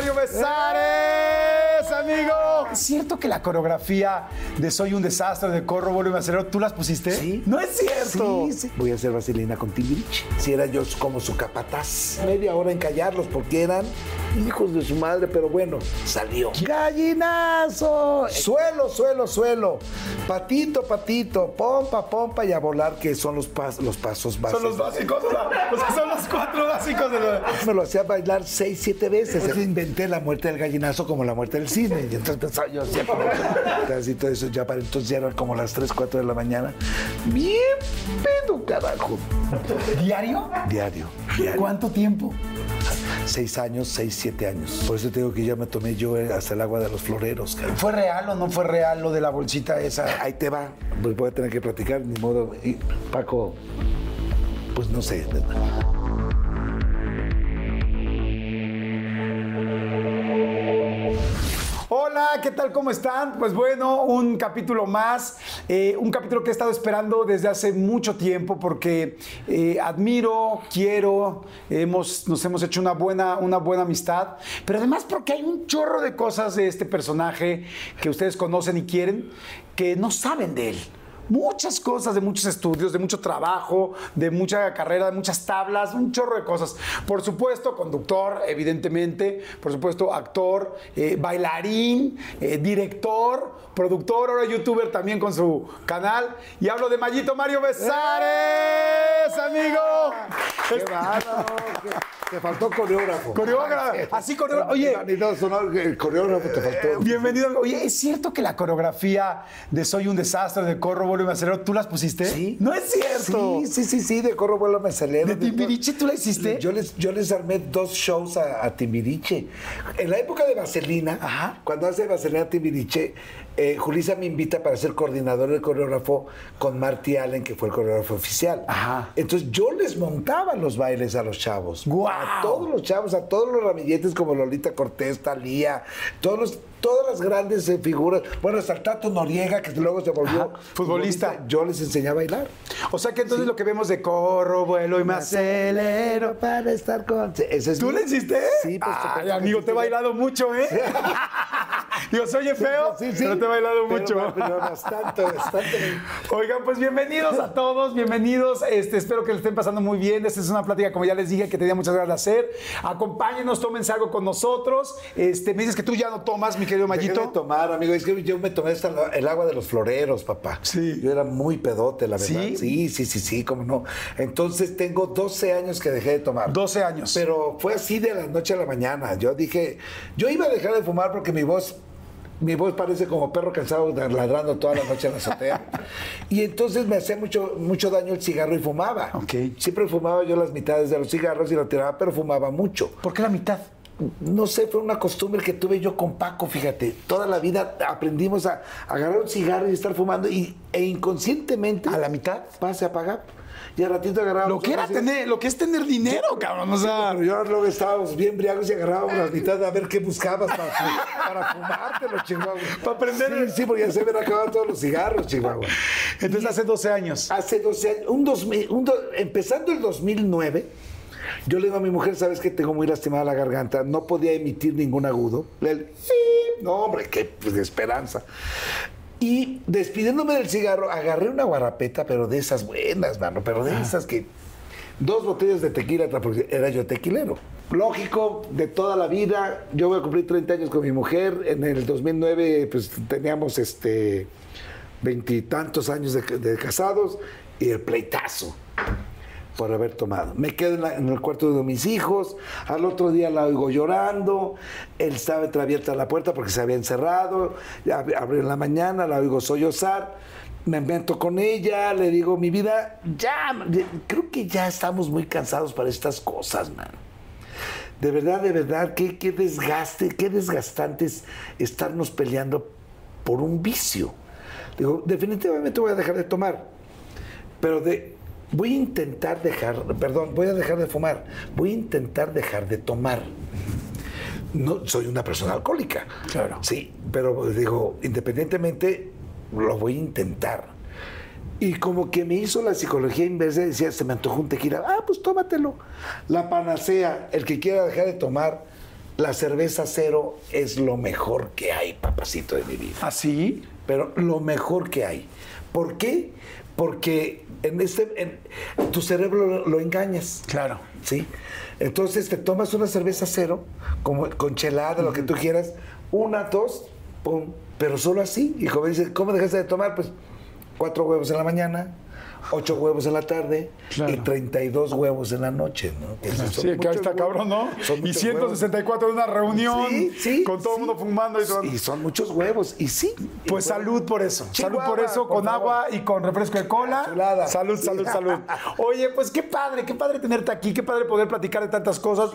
Mario Besares, amigo. ¿Es cierto que la coreografía de Soy un desastre, de Corro, vuelvo y acelero, tú las pusiste? Sí. No es cierto. Sí, sí. Voy a hacer vaselina con Timbiriche. Si era yo como su capataz. Media hora en callarlos porque eran hijos de su madre, pero bueno, salió. ¡Gallinazo! Suelo, suelo, suelo. Patito, patito. Pompa, pompa y a volar, que son los, pas- los pasos básicos. Son los básicos, o sea, o sea, son los cuatro básicos de lo... Me lo hacía bailar seis, siete veces. Entonces inventé la muerte del gallinazo como la muerte del cisne. Y entonces pensaba yo hacía como casi todo eso. Ya para entonces ya eran como las 3, 4 de la mañana. Bien pedo, carajo. ¿Diario? Diario, diario. ¿Cuánto tiempo? Seis años, seis, siete años. Por eso te digo que ya me tomé yo eh, hasta el agua de los floreros. ¿Fue real o no fue real lo de la bolsita esa? Ahí te va. Pues voy a tener que platicar, ni modo. Y, Paco, pues no sé. Hola, ¿qué tal? ¿Cómo están? Pues bueno, un capítulo más, eh, un capítulo que he estado esperando desde hace mucho tiempo porque eh, admiro, quiero, hemos, nos hemos hecho una buena, una buena amistad, pero además porque hay un chorro de cosas de este personaje que ustedes conocen y quieren que no saben de él. Muchas cosas, de muchos estudios, de mucho trabajo, de mucha carrera, de muchas tablas, un chorro de cosas. Por supuesto, conductor, evidentemente, por supuesto, actor, eh, bailarín, eh, director, productor, ahora youtuber también con su canal. Y hablo de Mayito Mario Besares, amigo. ¡Qué bárbaro! Te faltó coreógrafo. Coreógrafo, así coreógrafo. Oye, el coreógrafo te faltó. bienvenido. Oye, ¿es cierto que la coreografía de Soy un desastre, de Corro, y acelero, tú las pusiste? Sí. No es cierto. Sí, sí, sí, sí, de corro vuelo me acelero. ¿De Timbiriche tú la hiciste? Yo les, yo les armé dos shows a, a Timbiriche. En la época de Vaselina, Ajá. cuando hace Vaselina Timbiriche, eh, Julissa me invita para ser coordinador del coreógrafo con Marty Allen, que fue el coreógrafo oficial. Ajá. Entonces yo les montaba los bailes a los chavos. ¡Guau! A todos los chavos, a todos los ramilletes como Lolita Cortés, Talía, todos los, todas las grandes eh, figuras. Bueno, hasta el Tato Noriega, que luego se volvió Ajá, futbolista. Yo les enseñé a bailar. O sea que entonces lo que vemos de corro, vuelo y me acelero. para estar con. Ese es ¿Tú mi- le hiciste? Sí, pues. Ay, supuesto amigo, te he bailado mucho, ¿eh? Digo, soy feo, Sí, sí. pero te he bailado Pero, mucho. pero bastante, bastante. Oigan, pues bienvenidos a todos, bienvenidos. Este, espero que le estén pasando muy bien. Esta es una plática, como ya les dije, que tenía muchas ganas de hacer. Acompáñenos, tómense algo con nosotros. Este, me dices que tú ya no tomas, mi querido Dejé de Mayito. tomar, amigo. Es que yo me tomé hasta la- el agua de los floreros, papá. Sí. Yo era muy pedote, la verdad. ¿Sí? Sí, sí, sí, sí, cómo no. Entonces tengo 12 años que dejé de tomar. 12 años. Pero fue así de la noche a la mañana. Yo dije, yo iba a dejar de fumar porque mi voz, mi voz parece como perro cansado ladrando toda la noche en la azotea. y entonces me hacía mucho, mucho daño el cigarro y fumaba. Ok. Siempre fumaba yo las mitades de los cigarros y lo tiraba, pero fumaba mucho. ¿Por qué la mitad? No sé, fue una costumbre que tuve yo con Paco, fíjate. Toda la vida aprendimos a, agarrar un cigarro y estar fumando y, e inconscientemente... ¿A la mitad? Pase a apagar. Y al ratito agarrábamos... Lo que era tener, lo que es tener dinero, cabrón. O sea, yo luego estábamos bien briagos y agarrábamos las mitades a ver qué buscabas para, para fumártelo, Chihuahua. Para aprender. Sí, sí, porque ya se habían acabado todos los cigarros, Chihuahua. entonces hace 12 años. Hace 12 años, un 2000, un do- empezando el 2009, yo le digo a mi mujer, sabes que tengo muy lastimada la garganta, no podía emitir ningún agudo. Le- sí, no, hombre, qué pues, esperanza. Y despidiéndome del cigarro, agarré una guarapeta, pero de esas buenas, mano, pero de esas que... Dos botellas de tequila, porque era yo tequilero. Lógico, de toda la vida. Yo voy a cumplir 30 años con mi mujer. En el 2009, pues teníamos este veintitantos años de, de casados y el pleitazo por haber tomado. Me quedo en, la- en el cuarto de mis hijos, al otro día la oigo llorando, él estaba entreabierta la puerta porque se había encerrado, ab- abrió en la mañana, la oigo sollozar, me meto con ella, le digo, mi vida, ya, creo que ya estamos muy cansados para estas cosas, man. De verdad, de verdad, qué, qué desgaste, qué desgastante es estarnos peleando por un vicio. Digo, definitivamente voy a dejar de tomar, pero de, voy a intentar dejar, perdón, voy a dejar de fumar, voy a intentar dejar de tomar. No, soy una persona alcohólica. Claro. Sí, pero digo, independientemente, lo voy a intentar. Y como que me hizo la psicología inversa, decía, se me antojó un tequila, ah, pues tómatelo. La panacea, el que quiera dejar de tomar, la cerveza cero es lo mejor que hay, papacito de mi vida. ¿Así? Pero lo mejor que hay. ¿Por qué? Porque en este, en, tu cerebro lo, lo engañas. Claro. ¿Sí? Entonces te tomas una cerveza cero, como, con chelada, lo que tú quieras, una, dos, pum, pero solo así. Y como dices, ¿cómo dejaste de tomar? Pues cuatro huevos en la mañana, ocho huevos en la tarde Claro. y 32 huevos en la noche, ¿no? Sí, que muchos está huevos. cabrón, ¿no? Y muchos 164 en una reunión Sí, sí, con todo el sí. mundo fumando y todo. Y son muchos huevos, y sí. Pues salud por eso. salud por eso, con agua y con refresco de cola. Chulada. Salud, salud, salud. Oye, pues qué padre, qué padre tenerte aquí, qué padre poder platicar de tantas cosas.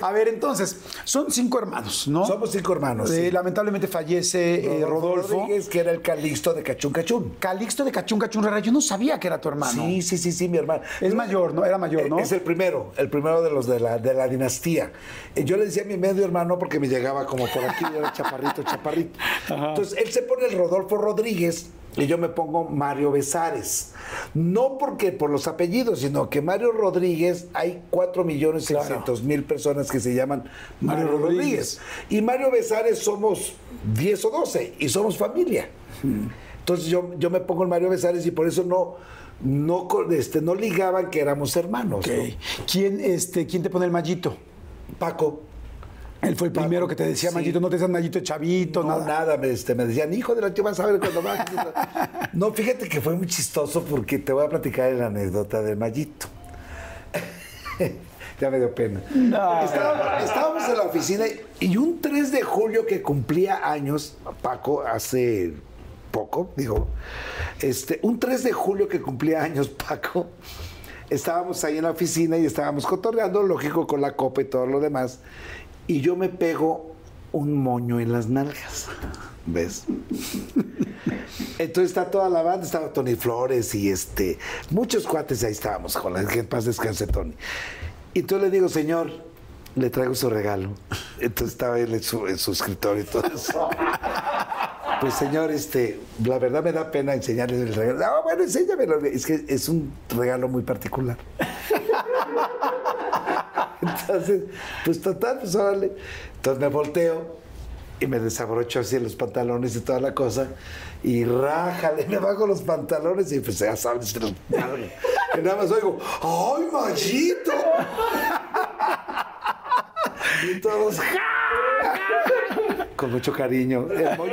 A ver, entonces, son cinco hermanos, ¿no? Somos cinco hermanos. Eh, sí. Lamentablemente fallece eh, Rodolfo. Rodríguez, que era el Calixto de Cachún Cachún. Calixto de Cachún Cachún Rara, yo no sabía que era tu hermano. Sí, sí, sí, sí, mi hermano. Es mayor, ¿no? Era mayor, ¿no? Es el primero, el primero de los de la, de la dinastía. Eh, Yo le decía a mi medio hermano porque me llegaba como por aquí, yo era chaparrito, chaparrito. Entonces, él se pone el Rodolfo Rodríguez y yo me pongo Mario Besares. No porque por los apellidos, sino que Mario Rodríguez, hay 4 millones Claro. 600 mil personas que se llaman Mario Mario, Rodríguez. Rodríguez. Y Mario Besares somos 10 o 12 y somos familia. Entonces yo, yo me pongo el Mario Besares y por eso no, no, este, no ligaban que éramos hermanos. ¿Quién, este, ¿Quién te pone el mallito? Paco. Él fue el primero que te decía sí. mallito, no te decían mallito chavito, No, nada. nada, me, este, me decían, hijo de la tío, vas a ver cuando vas. no, fíjate que fue muy chistoso porque te voy a platicar la anécdota del Mallito. ya me dio pena. Estábamos, estábamos en la oficina y un 3 de julio que cumplía años, Paco, hace poco, digo, este, un 3 de julio que cumplía años, Paco, estábamos ahí en la oficina y estábamos cotorreando, lógico, con la copa y todo lo demás, y yo me pego un moño en las nalgas, ¿ves? Entonces está toda la banda, estaba Tony Flores y este, muchos cuates ahí estábamos, con la que paz descanse Tony. Y entonces le digo, señor, le traigo su regalo. Entonces estaba él en su, en su escritorio y todo eso. Pues señor, este, la verdad me da pena enseñarle el regalo. No, bueno, enséñamelo. Es que es un regalo muy particular. Entonces, pues total, pues órale. Entonces me volteo y me desabrocho así los pantalones y toda la cosa. Y rájale, me bajo los pantalones y pues ya sabes, los Y nada más oigo, ¡ay, machito! Y todos, con mucho cariño. El moño,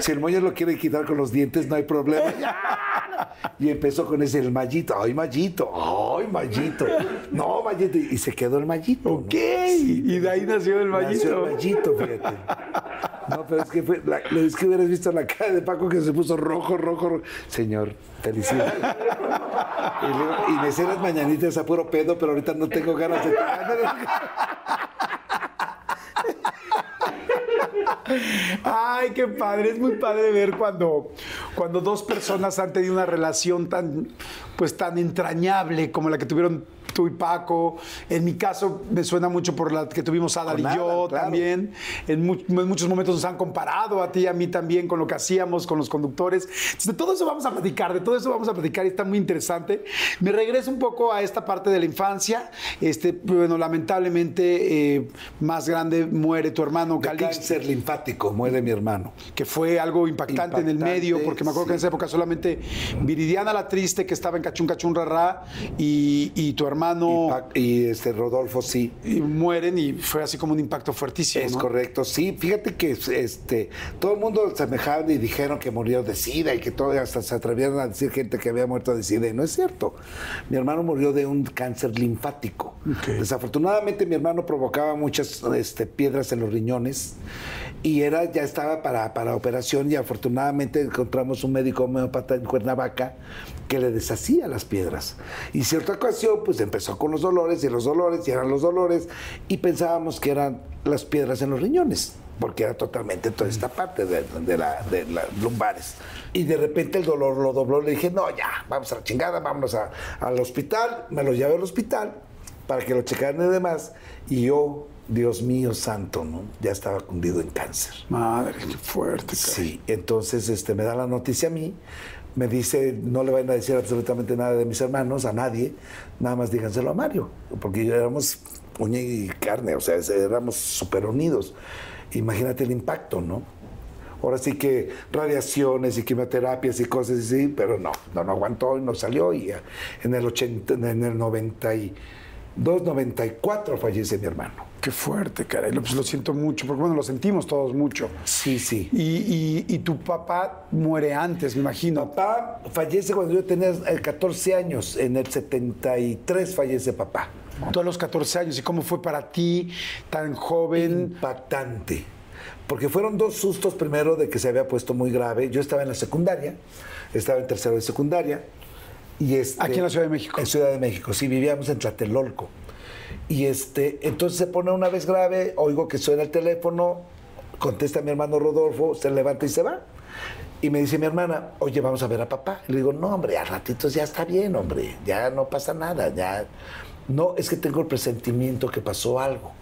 si el moño lo quiere quitar con los dientes, no hay problema. Y empezó con ese, el mallito. ¡Ay, mallito! ¡Ay, mallito! No, mallito. Y se quedó el mallito. ¿no? Ok, y de ahí nació el Nació mallito. el mallito, fíjate. No, pero es que fue, la- es que hubieras visto la cara de Paco que se puso rojo, rojo, rojo. Señor, felicidades. Y, luego, y me sé las mañanitas a puro pedo, pero ahorita no tengo ganas de Ay, qué padre, es muy padre ver cuando, cuando dos personas han tenido una relación tan, pues, tan entrañable como la que tuvieron tú y Paco. En mi caso me suena mucho por la que tuvimos Adal y yo claro. también. En, mu- en muchos momentos nos han comparado a ti y a mí también con lo que hacíamos, con los conductores. Entonces, de todo eso vamos a platicar, de todo eso vamos a platicar y está muy interesante. Me regreso un poco a esta parte de la infancia. Este, bueno, lamentablemente eh, más grande muere tu hermano Calixto cáncer linfático, muere mi hermano. que fue algo impactante, en el Impactante, medio, porque me acuerdo que en sí. esa época solamente Viridiana la Triste, que estaba en Cachún Cachún Rará, y, y tu hermano Y, Pa- y, este Rodolfo, sí. y mueren, y fue así como un impacto fuertísimo. Es ¿no? correcto, sí. Fíjate que este, todo el mundo semejaban y dijeron que murió de SIDA y que todo, hasta se atrevieron a decir gente que había muerto de SIDA. Y no es cierto. Mi hermano murió de un cáncer linfático. Ok. Desafortunadamente, mi hermano provocaba muchas este, piedras en los riñones y era, ya estaba para, para operación. Y afortunadamente encontramos un médico homeópata en Cuernavaca que le deshacía las piedras. Y cierta ocasión, pues empezó con los dolores y los dolores y eran los dolores y pensábamos que eran las piedras en los riñones, porque era totalmente toda esta parte de, de la, de lumbares. Y de repente el dolor lo dobló, le dije, no, ya, vamos a la chingada, vámonos a- al hospital, me lo llevé al hospital para que lo checaran y demás, y yo, Dios mío santo, ¿no? Ya estaba cundido en cáncer. Madre, qué fuerte. caray. Sí, entonces este, me da la noticia a mí, me dice, no le vayan a decir absolutamente nada de mis hermanos, a nadie, nada más díganselo a Mario, porque éramos uña y carne, o sea, éramos súper unidos. Imagínate el impacto, ¿no? Ahora sí que radiaciones y quimioterapias y cosas así, pero no, no, no aguantó y no salió. Y en el, 80, en el 92, 94 fallece mi hermano. Qué fuerte, caray. Pues lo siento mucho, porque bueno, lo sentimos todos mucho. Sí, sí. Y, y, tu papá muere antes, me imagino. Papá fallece cuando yo tenía 14 eh, años. En el 73 fallece papá. Tú a los 14 años. ¿Y cómo fue para ti, tan joven? Impactante. Porque fueron dos sustos primero de que se había puesto muy grave. Yo estaba en la secundaria, estaba en tercero de secundaria. Y este, Aquí en la Ciudad de México. En Ciudad de México, sí, vivíamos en Tlatelolco. Y este, entonces se pone una vez grave, oigo que suena el teléfono, contesta mi hermano Rodolfo, se levanta y se va. Y me dice mi hermana, oye, vamos a ver a papá. Y le digo, no, hombre, a ratitos ya está bien, hombre, ya no pasa nada, ya. No, es que tengo el presentimiento que pasó algo.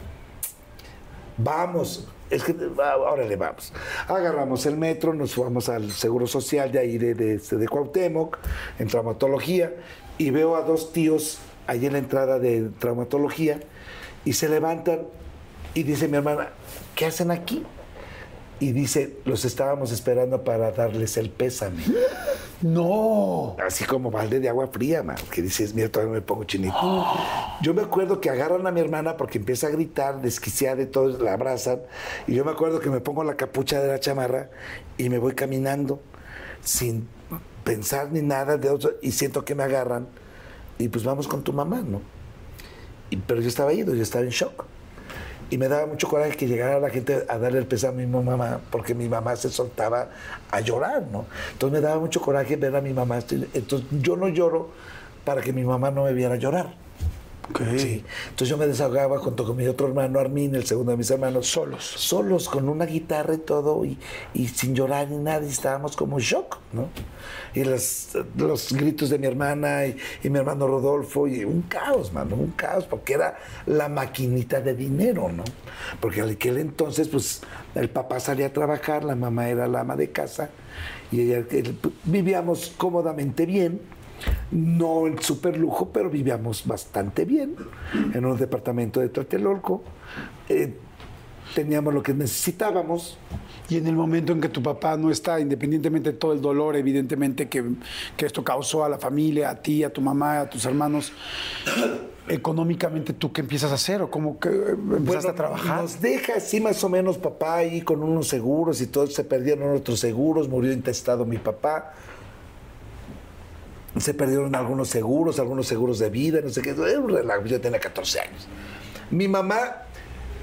Vamos, es que ahora le vamos. Agarramos el metro, nos fuimos al Seguro Social de ahí de, de, de Cuauhtémoc, en traumatología, y veo a dos tíos ahí en la entrada de traumatología, y se levantan y dice mi hermana, ¿qué hacen aquí? Y dice, los estábamos esperando para darles el pésame. No. Así como balde de agua fría, man, que dices, mira, todavía me pongo chinito. Yo me acuerdo que agarran a mi hermana porque empieza a gritar, desquiciada y todos la abrazan. Y yo me acuerdo que me pongo la capucha de la chamarra y me voy caminando sin pensar ni nada de otro y siento que me agarran y pues vamos con tu mamá, ¿no? pero yo estaba ido, yo estaba en shock. Y me daba mucho coraje que llegara la gente a darle el pésame a mi mamá, porque mi mamá se soltaba a llorar, ¿no? Entonces me daba mucho coraje ver a mi mamá. Entonces yo no lloro para que mi mamá no me viera llorar. Sí. Entonces yo me desahogaba junto con mi otro hermano Armin, el segundo de mis hermanos. Solos. Solos, con una guitarra y todo, y, sin llorar ni nada, y estábamos como shock, ¿no? Y los, los gritos de mi hermana y, mi hermano Rodolfo, y un caos, mano, un caos, porque era la maquinita de dinero, ¿no? Porque en aquel entonces, pues, el papá salía a trabajar, la mamá era la ama de casa, y ella, vivíamos cómodamente bien no en super lujo, pero vivíamos bastante bien en un departamento de Tlatelolco. Eh, teníamos lo que necesitábamos. Y en el momento en que tu papá no está, independientemente de todo el dolor, evidentemente, que, que esto causó a la familia, a ti, a tu mamá, a tus hermanos, económicamente, ¿tú qué empiezas a hacer? ¿O cómo que empezaste a trabajar? Nos deja así más o menos papá ahí con unos seguros y todos se perdieron otros seguros, murió intestado mi papá se perdieron algunos seguros, algunos seguros de vida, no sé qué. Era un relajo, yo tenía 14 años. Mi mamá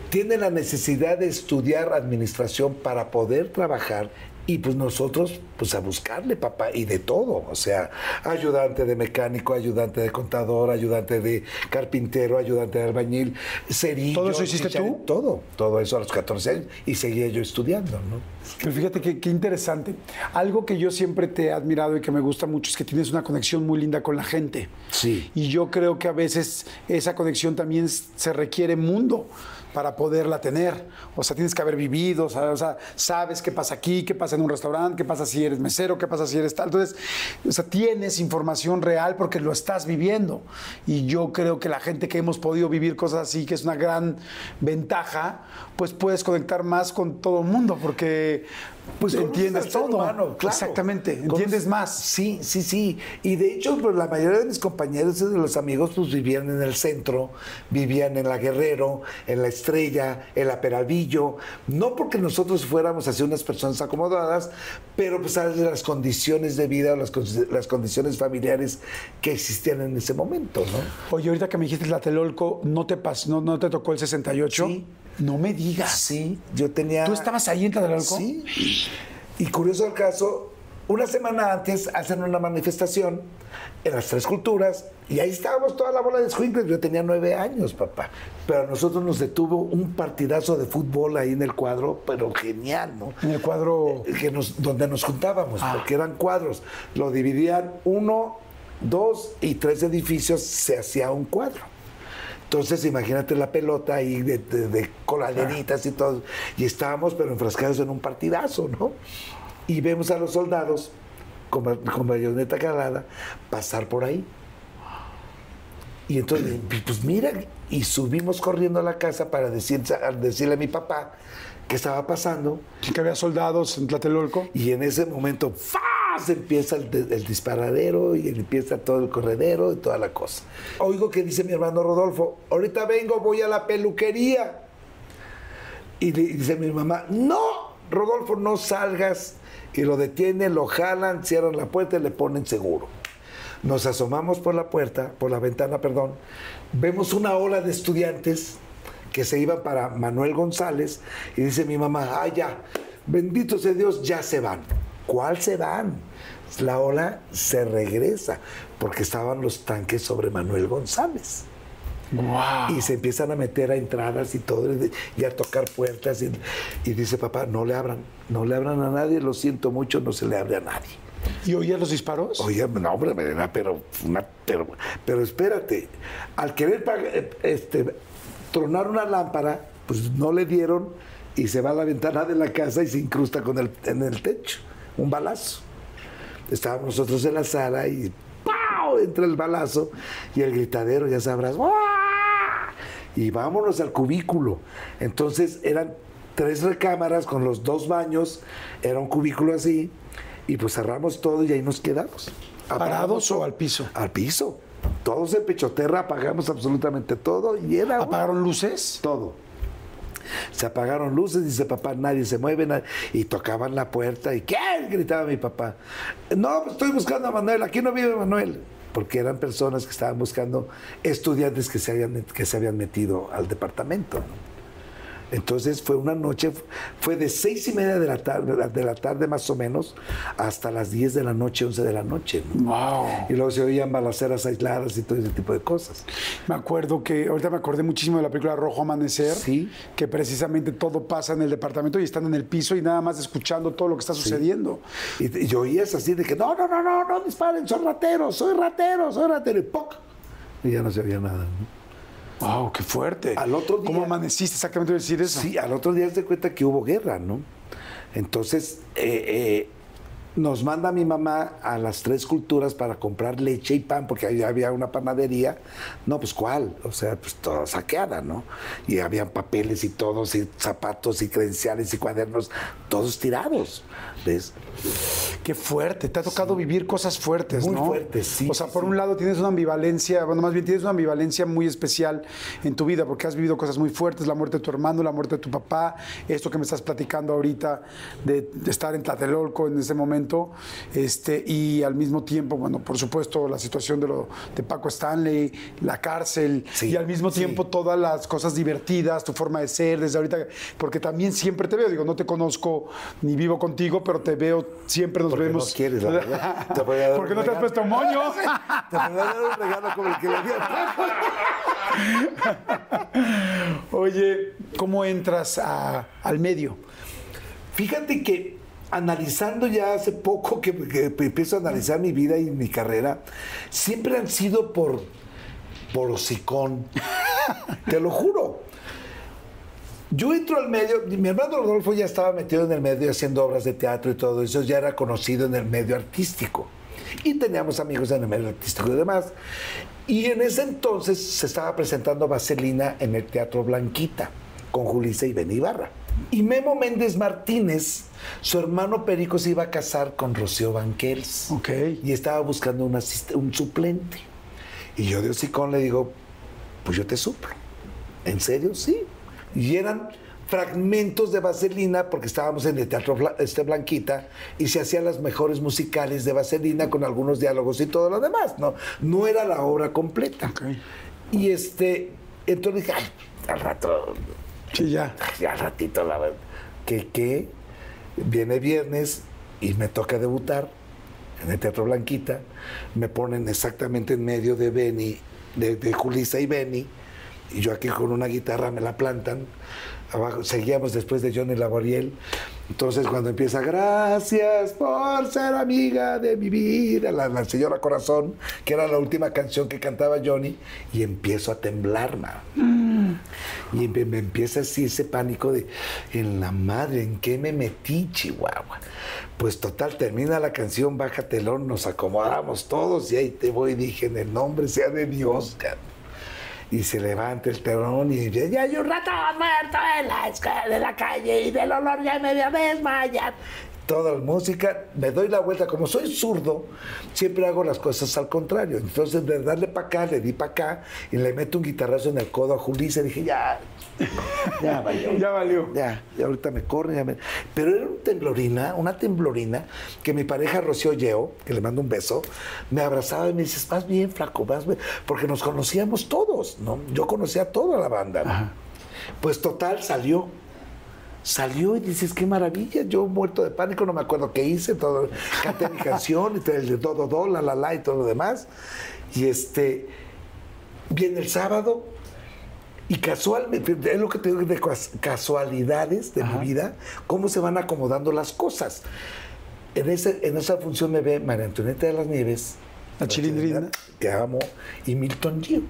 tiene la necesidad de estudiar administración para poder trabajar y pues nosotros, pues a buscarle, papá, y de todo. O sea, ayudante de mecánico, ayudante de contador, ayudante de carpintero, ayudante de albañil, cerillo. ¿Todo eso hiciste tú? Todo, todo eso a los 14 años. Y seguía yo estudiando, ¿no? Pero fíjate qué interesante. Algo que yo siempre te he admirado y que me gusta mucho es que tienes una conexión muy linda con la gente. Sí. Y yo creo que a veces esa conexión también se requiere mundo para poderla tener. O sea, tienes que haber vivido, o sea, sabes qué pasa aquí, qué pasa en un restaurante, qué pasa si eres mesero, qué pasa si eres tal. Entonces, o sea, tienes información real porque lo estás viviendo. Y yo creo que la gente que hemos podido vivir cosas así, que es una gran ventaja, pues puedes conectar más con todo el mundo porque pues entiendes todo. claro. Exactamente, entiendes más. Sí, sí, sí. Y de hecho, pues, la mayoría de mis compañeros y de los amigos pues vivían en el centro, vivían en la Guerrero, en la Estrella, en la Peralvillo. No porque nosotros fuéramos así unas personas acomodadas, pero pues las condiciones de vida, las, las condiciones familiares que existían en ese momento, ¿no? Oye, ahorita que me dijiste la Telolco, ¿no te, pasó, no, no te tocó el 68? Sí. No me digas. Sí, yo tenía. ¿Tú estabas ahí en Tlatelolco? Sí. Y curioso el caso, una semana antes hacen una manifestación en las tres culturas y ahí estábamos toda la bola de squinkles. Yo tenía nueve años, papá. Pero a nosotros nos detuvo un partidazo de fútbol ahí en el cuadro, pero genial, ¿no? En el cuadro. Eh, que nos, donde nos juntábamos, ah. porque eran cuadros. Lo dividían uno, dos y tres edificios, se hacía un cuadro. Entonces, imagínate la pelota ahí de, coladeritas y todo. Y estábamos, pero enfrascados en un partidazo, ¿no? Y vemos a los soldados con, con bayoneta calada pasar por ahí. Y entonces, pues mira, y subimos corriendo a la casa para decir, decirle a mi papá qué estaba pasando. Que había soldados en Tlatelolco. Y en ese momento, ¡faz! empieza el, el, disparadero y empieza todo el corredero y toda la cosa. Oigo que dice mi hermano Rodolfo, ahorita vengo, voy a la peluquería. Y dice mi mamá, no, Rodolfo, no salgas. Y lo detienen, lo jalan, cierran la puerta y le ponen seguro. Nos asomamos por la puerta, por la ventana, perdón, vemos una ola de estudiantes que se iban para Manuel González y dice mi mamá, ah, ya, bendito sea Dios, ya se van. ¿Cuál se van? La ola se regresa porque estaban los tanques sobre Manuel González. Y se empiezan a meter a entradas y todo, y a tocar puertas. Y, y, dice papá, no le abran, no le abran a nadie, lo siento mucho, no se le abre a nadie. ¿Y oía los disparos? Oye, no, hombre, pero, una, pero, pero espérate, al querer este, tronar una lámpara, pues no le dieron y se va a la ventana de la casa y se incrusta con el, en el techo, un balazo. Estábamos nosotros en la sala y ¡pau! entra el balazo y el gritadero, ya sabrás, y vámonos al cubículo. Entonces eran tres recámaras con los dos baños, era un cubículo así, y pues cerramos todo y ahí nos quedamos. ¿Parados o al piso? Al piso. Todos en Pechoterra apagamos absolutamente todo y era... ¿Apagaron luces? Todo. Se apagaron luces, dice papá, nadie se mueve, y tocaban la puerta y ¿quién? gritaba mi papá. No, pues estoy buscando a Manuel, aquí no vive Manuel. Porque eran personas que estaban buscando estudiantes que se habían, que se habían metido al departamento. Entonces fue una noche, fue de seis y media de la tarde, de la tarde más o menos, hasta las diez de la noche, once de la noche. Y luego se oían balaceras aisladas y todo ese tipo de cosas. Me acuerdo que, ahorita me acordé muchísimo de la película Rojo Amanecer, sí. que precisamente todo pasa en el departamento y están en el piso y nada más escuchando todo lo que está sucediendo. Y, y oías así de que no, no, no, no, no disparen, son rateros, soy ratero, soy ratero. Y ¡poc! Y ya no se oía nada. ¡Wow, qué fuerte! Al otro día, ¿Cómo amaneciste exactamente decir eso? Sí, al otro día te cuenta que hubo guerra, ¿no? Entonces, eh, eh, nos manda mi mamá a las tres culturas para comprar leche y pan, porque ahí había una panadería. No, pues cuál, o sea, pues toda saqueada, ¿no? Y habían papeles y todos, y zapatos y credenciales y cuadernos, todos tirados, ¿ves? Qué fuerte, te ha tocado vivir cosas fuertes, muy ¿no? Muy fuertes, sí. O sea, por un lado tienes una ambivalencia, bueno, más bien tienes una ambivalencia muy especial en tu vida, porque has vivido cosas muy fuertes, la muerte de tu hermano, la muerte de tu papá, esto que me estás platicando ahorita de, de estar en Tlatelolco en ese momento este, y al mismo tiempo, bueno, por supuesto, la situación de, lo, de Paco Stanley, la cárcel, y al mismo tiempo todas las cosas divertidas, tu forma de ser, desde ahorita, porque también siempre te veo, digo, no te conozco ni vivo contigo, pero te veo, siempre nos vemos. No quieres, la verdad. Te voy a dar ¿Por qué no te has puesto moño? te voy a dar un regalo como el que le di Oye, ¿cómo entras a, al medio? Fíjate que analizando ya hace poco que, empiezo a analizar mi vida y mi carrera, siempre han sido por, por hocicón. Te lo juro. Yo entro al medio, mi hermano Rodolfo ya estaba metido en el medio haciendo obras de teatro y todo eso, ya era conocido en el medio artístico. Y teníamos amigos en el medio artístico y demás. Y en ese entonces se estaba presentando Vaselina en el Teatro Blanquita con Julissa y Ben Ibarra. Y Memo Méndez Martínez, su hermano Perico se iba a casar con Rocío Banquels. Y estaba buscando un, un suplente. Y yo de hocicón le digo, pues yo te suplo. ¿En serio? Sí. Y eran fragmentos de Vaselina, porque estábamos en el Teatro este Blanquita, y se hacían las mejores musicales de Vaselina con algunos diálogos y todo lo demás. No, no era la obra completa. Okay. Y este, entonces dije, ay, al rato Sí, ya. Ya ratito, la verdad. Que, que viene viernes y me toca debutar en el Teatro Blanquita. Me ponen exactamente en medio de Benny, de, de Julissa y Benny. Y yo aquí con una guitarra me la plantan. Abajo, seguíamos después de Johnny Laboriel. Entonces cuando empieza, gracias por ser amiga de mi vida, la, la, señora Corazón, que era la última canción que cantaba Johnny, y empiezo a temblar, mm. Y me, me, empieza así ese pánico de, en la madre, ¿en qué me metí, Chihuahua? Pues total, termina la canción, baja telón, nos acomodamos todos, y ahí te voy, dije, en el nombre sea de Dios, Y se levanta el terrón y dice, ya hay un ratón muerto en la de la calle y del olor ya me voy a desmayar. Toda la música, me doy la vuelta. Como soy zurdo, siempre hago las cosas al contrario. Entonces, de darle para acá, le di para acá y le meto un guitarrazo en el codo a Julissa y dije, ya, ya valió. Ya valió. Ya, y ahorita me corren. ya me- Pero era una temblorina, una temblorina, que mi pareja Rocío Yeo, que le mando un beso, me abrazaba y me dice, vas bien, flaco, vas bien. Porque nos conocíamos todos, ¿no? Yo conocía a toda la banda. ¿no? Pues total, salió. Salió y dices, qué maravilla, yo muerto de pánico, no me acuerdo qué hice, todo, canté mi canción, y todo el de do, do, la, la, la, y todo lo demás. Y este, viene el sábado, y casualmente, es lo que te digo de cas- casualidades de mi vida, cómo se van acomodando las cosas. En, ese, en esa función me ve María Antonieta de las Nieves, La Chilindrina. que amo, y Milton Gio.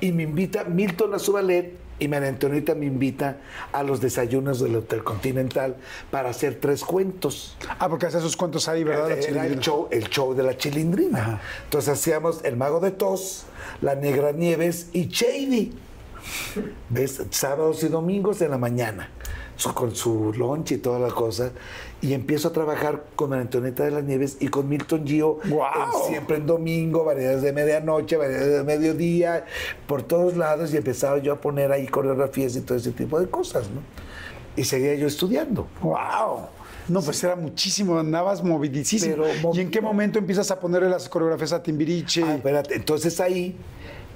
Y me invita Milton a su ballet y María Antonieta me invita a los desayunos del Hotel Continental para hacer tres cuentos. Ah, porque hacía sus cuentos ahí, ¿verdad? Era el show, el show de la chilindrina. Ajá. Entonces hacíamos El Mago de Tos, La Negra Nieves y Shady. ¿Ves? Sábados y domingos en la mañana, con su lunch y toda la cosa. Y empiezo a trabajar con María Antonieta de las Nieves y con Milton Gio. ¡Guau! en siempre en domingo, variedades de medianoche, variedades de mediodía, por todos lados. Y empezaba yo a poner ahí coreografías y todo ese tipo de cosas, ¿no? Y seguía yo estudiando. ¡Wow! No, pues era muchísimo, andabas movidísimo. Pero movido. ¿Y en qué momento empiezas a ponerle las coreografías a Timbiriche? Ah, espérate. Entonces ahí,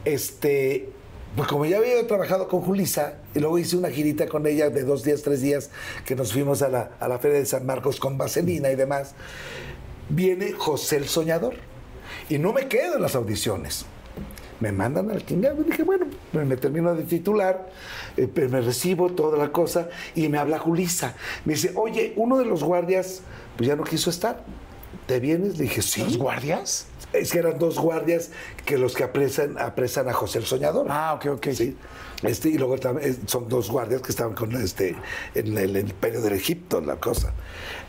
este, pues como ya había trabajado con Julisa, y luego hice una girita con ella de dos días, tres días, que nos fuimos a la, a la Feria de San Marcos con Vaselina y demás, viene José el Soñador. Y no me quedo en las audiciones. Me mandan al chingado. Y dije, bueno, me, termino de titular, eh, me recibo toda la cosa, y me habla Julisa. Me dice, oye, uno de los guardias, pues ya no quiso estar. ¿Te vienes? Le dije, sí. ¿Los guardias? Es que eran dos guardias que los que apresan, apresan a José el Soñador. Ah, ok, ok. Sí. Este, y luego también eh, son dos guardias que estaban con este en el imperio del Egipto, la cosa.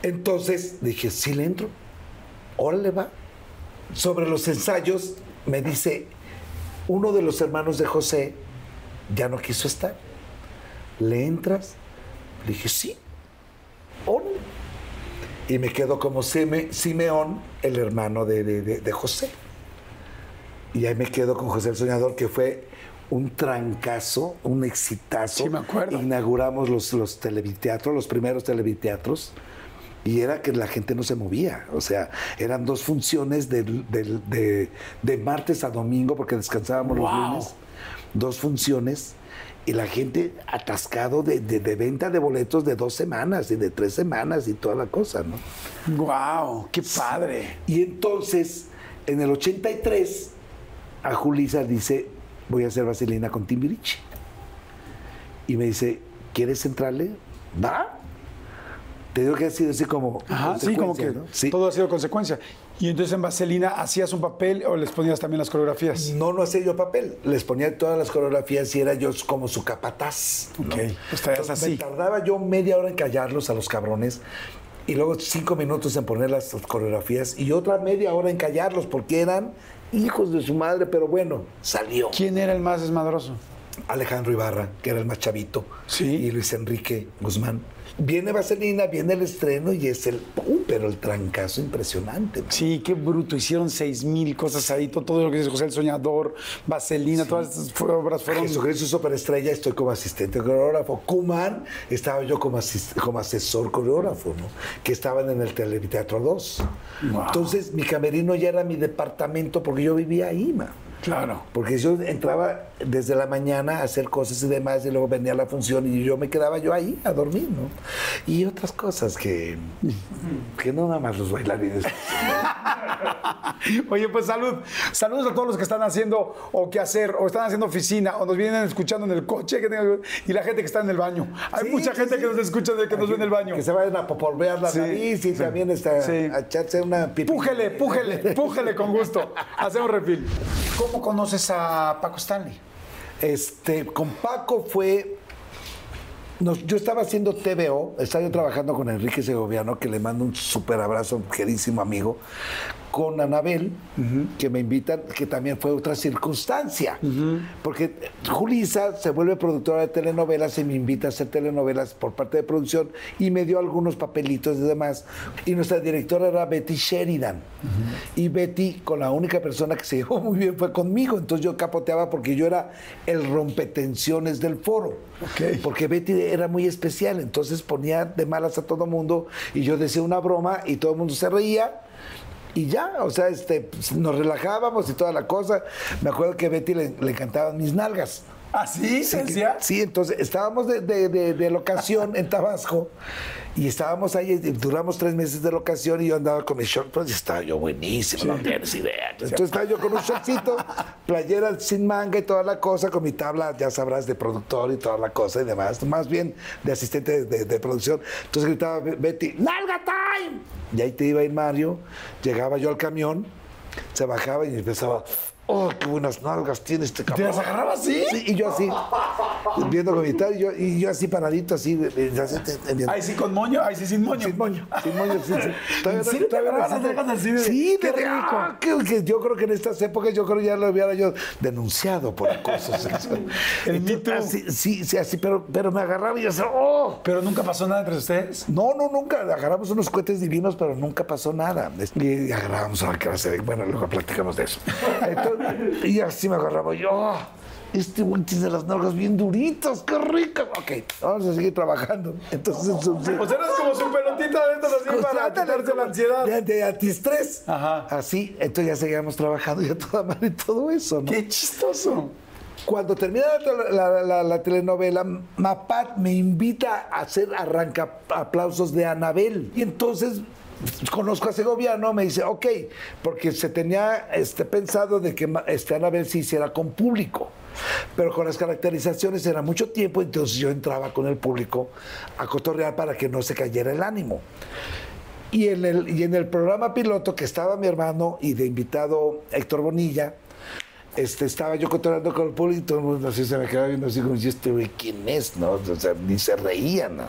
Entonces dije, sí le entro. Órale va. Sobre los ensayos me dice, uno de los hermanos de José ya no quiso estar. ¿Le entras? Le dije, sí. Órale. Y me quedo como Sime- Simeón, el hermano de, de- de- de José. Y ahí me quedo con José el Soñador, que fue un trancazo, un exitazo. Sí, me acuerdo. Inauguramos los, los televiteatros, los primeros televiteatros, y era que la gente no se movía. O sea, eran dos funciones del- de, de martes a domingo, porque descansábamos los lunes. Dos funciones. Y la gente atascado de, de- de venta de boletos de dos semanas y de tres semanas y toda la cosa, ¿no? ¡Wow! ¡Qué padre! Y entonces, en el 83, a Julisa dice, voy a hacer vaselina con Timbiriche. Y me dice, ¿quieres entrarle? ¿Va? Te digo que ha sido así como Ajá, sí, como que ¿no? Sí. todo ha sido consecuencia. Y entonces en Vaselina hacías un papel o les ponías también las coreografías. No, no hacía yo papel. Les ponía todas las coreografías y era yo como su capataz. ¿no? Ok, pues así. Me tardaba yo media hora en callarlos a los cabrones y luego cinco minutos en poner las coreografías y otra media hora en callarlos porque eran hijos de su madre, pero bueno, salió. ¿Quién era el más desmadroso? Alejandro Ibarra, que era el más chavito, Sí. y Luis Enrique Guzmán. Viene Vaselina, viene el estreno y es el, ¡pum! pero el trancazo impresionante. Sí, qué bruto. Hicieron seis mil cosas ahí. Todo, lo que dice José el Soñador, Vaselina, todas estas obras fueron. Jesucristo Superestrella, estoy como asistente coreógrafo. Kuman, estaba yo como, como asesor coreógrafo, ¿no? Que estaban en el Televiteatro 2. Wow. Entonces, mi camerino ya era mi departamento porque yo vivía ahí, ma. Claro. Porque yo entraba desde la mañana a hacer cosas y demás, y luego venía la función y yo me quedaba yo ahí a dormir, ¿no? Y otras cosas que, que no nada más los bailarines. Oye, pues salud. Saludos a todos los que están haciendo o qué hacer, o están haciendo oficina, o nos vienen escuchando en el coche, que tengan- y la gente que está en el baño. Hay Sí, mucha sí, gente sí. que nos escucha, de que nos ve en el baño. Que se vayan a popolvear la Sí, nariz y sí. también está, Sí. a echarse una pipi. Pújele, pújele, pújele con gusto. Hacemos refil. ¿Cómo conoces a Paco Stanley? Este, con Paco fue. yo estaba haciendo TVO, estaba yo trabajando con Enrique Segoviano, que le mando un súper abrazo, queridísimo amigo. Con Anabel, que me invitan, que también fue otra circunstancia. Porque Julisa se vuelve productora de telenovelas y me invita a hacer telenovelas por parte de producción y me dio algunos papelitos y demás. Y nuestra directora era Betty Sheridan. Y Betty, con la única persona que se llevó muy bien, fue conmigo. Entonces yo capoteaba porque yo era el rompetensiones del foro. Porque Betty era muy especial, entonces ponía de malas a todo mundo y yo decía una broma y todo el mundo se reía y ya, o sea, este, pues, nos relajábamos y toda la cosa. Me acuerdo que a Betty le, le mis nalgas. ¿Ah, sí? Sí, entonces estábamos de, de, de- de locación en Tabasco y estábamos ahí, y duramos tres meses de locación y yo andaba con mi short, pues estaba yo buenísimo, no tienes idea. Entonces estaba yo con un shortcito, playera sin manga y toda la cosa, con mi tabla, ya sabrás, de productor y toda la cosa y demás, más bien de asistente de, de producción. Entonces gritaba Betty, ¡Nalga time! Y ahí te iba a ir Mario, llegaba yo al camión, se bajaba y empezaba. Oh, qué buenas nalgas tiene este ¿Te cabrón. las agarraba así? Sí, y yo así, viendo comentar, y yo, y yo así paradito, así, eh, así, te- viendo. Ahí sí con moño, ahí sí sin moño. Sin moño, sin moño, sí, sí. ¿En serio te agarraban las nalgas así de- Sí, qué rico? ah, que, que yo creo que en estas épocas yo creo ya lo hubiera yo denunciado por acoso sexual. El así, sí, sí, así, pero, pero me agarraba y yo decía, oh. Pero nunca pasó nada entre ustedes. No, no, nunca. Agarramos unos cohetes divinos, pero nunca pasó nada. Y agarrábamos a la clase de. Bueno, luego platicamos de eso. Entonces, y así me agarraba yo. "Oh, este güey tiene las nalgas bien duritas, qué ricas. Ok, vamos a seguir trabajando. Entonces, O sea, eras como su pelotita de estas así para quitarse la ansiedad. De, de antistrés. Ajá. Así, entonces ya seguíamos trabajando y a toda madre todo eso, ¿no? Qué chistoso. Cuando termina la, la- la- la telenovela, Mapat me invita a hacer arranca aplausos de Anabel. Y entonces conozco a Segoviano, me dice, ok, porque se tenía este, pensado de que este, Anabel se hiciera con público. Pero con las caracterizaciones era mucho tiempo, entonces yo entraba con el público a cotorrear para que no se cayera el ánimo. Y en el, y en el programa piloto que estaba mi hermano y de invitado Héctor Bonilla, este, estaba yo cotorreando con el público y todo el mundo se me quedaba viendo así como, ¿y este güey quién es? ¿no? O sea, ni se reían. ¿no?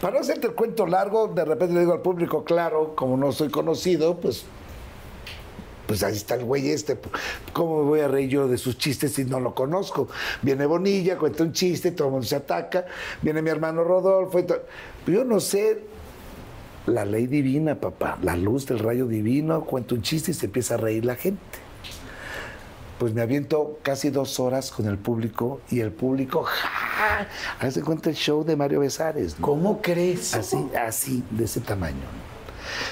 Para no hacerte el cuento largo, de repente le digo al público, claro, como no soy conocido, pues pues ahí está el güey este, ¿cómo me voy a reír yo de sus chistes si no lo conozco? Viene Bonilla, cuenta un chiste, todo el mundo se ataca, viene mi hermano Rodolfo, y yo no sé, la ley divina, papá, la luz del rayo divino, cuenta un chiste y se empieza a reír la gente. Pues me aviento casi dos horas con el público y el público, ¡ja! Haz de cuenta el show de Mario Besares. ¿no? ¿Cómo crees? Así, así, de ese tamaño.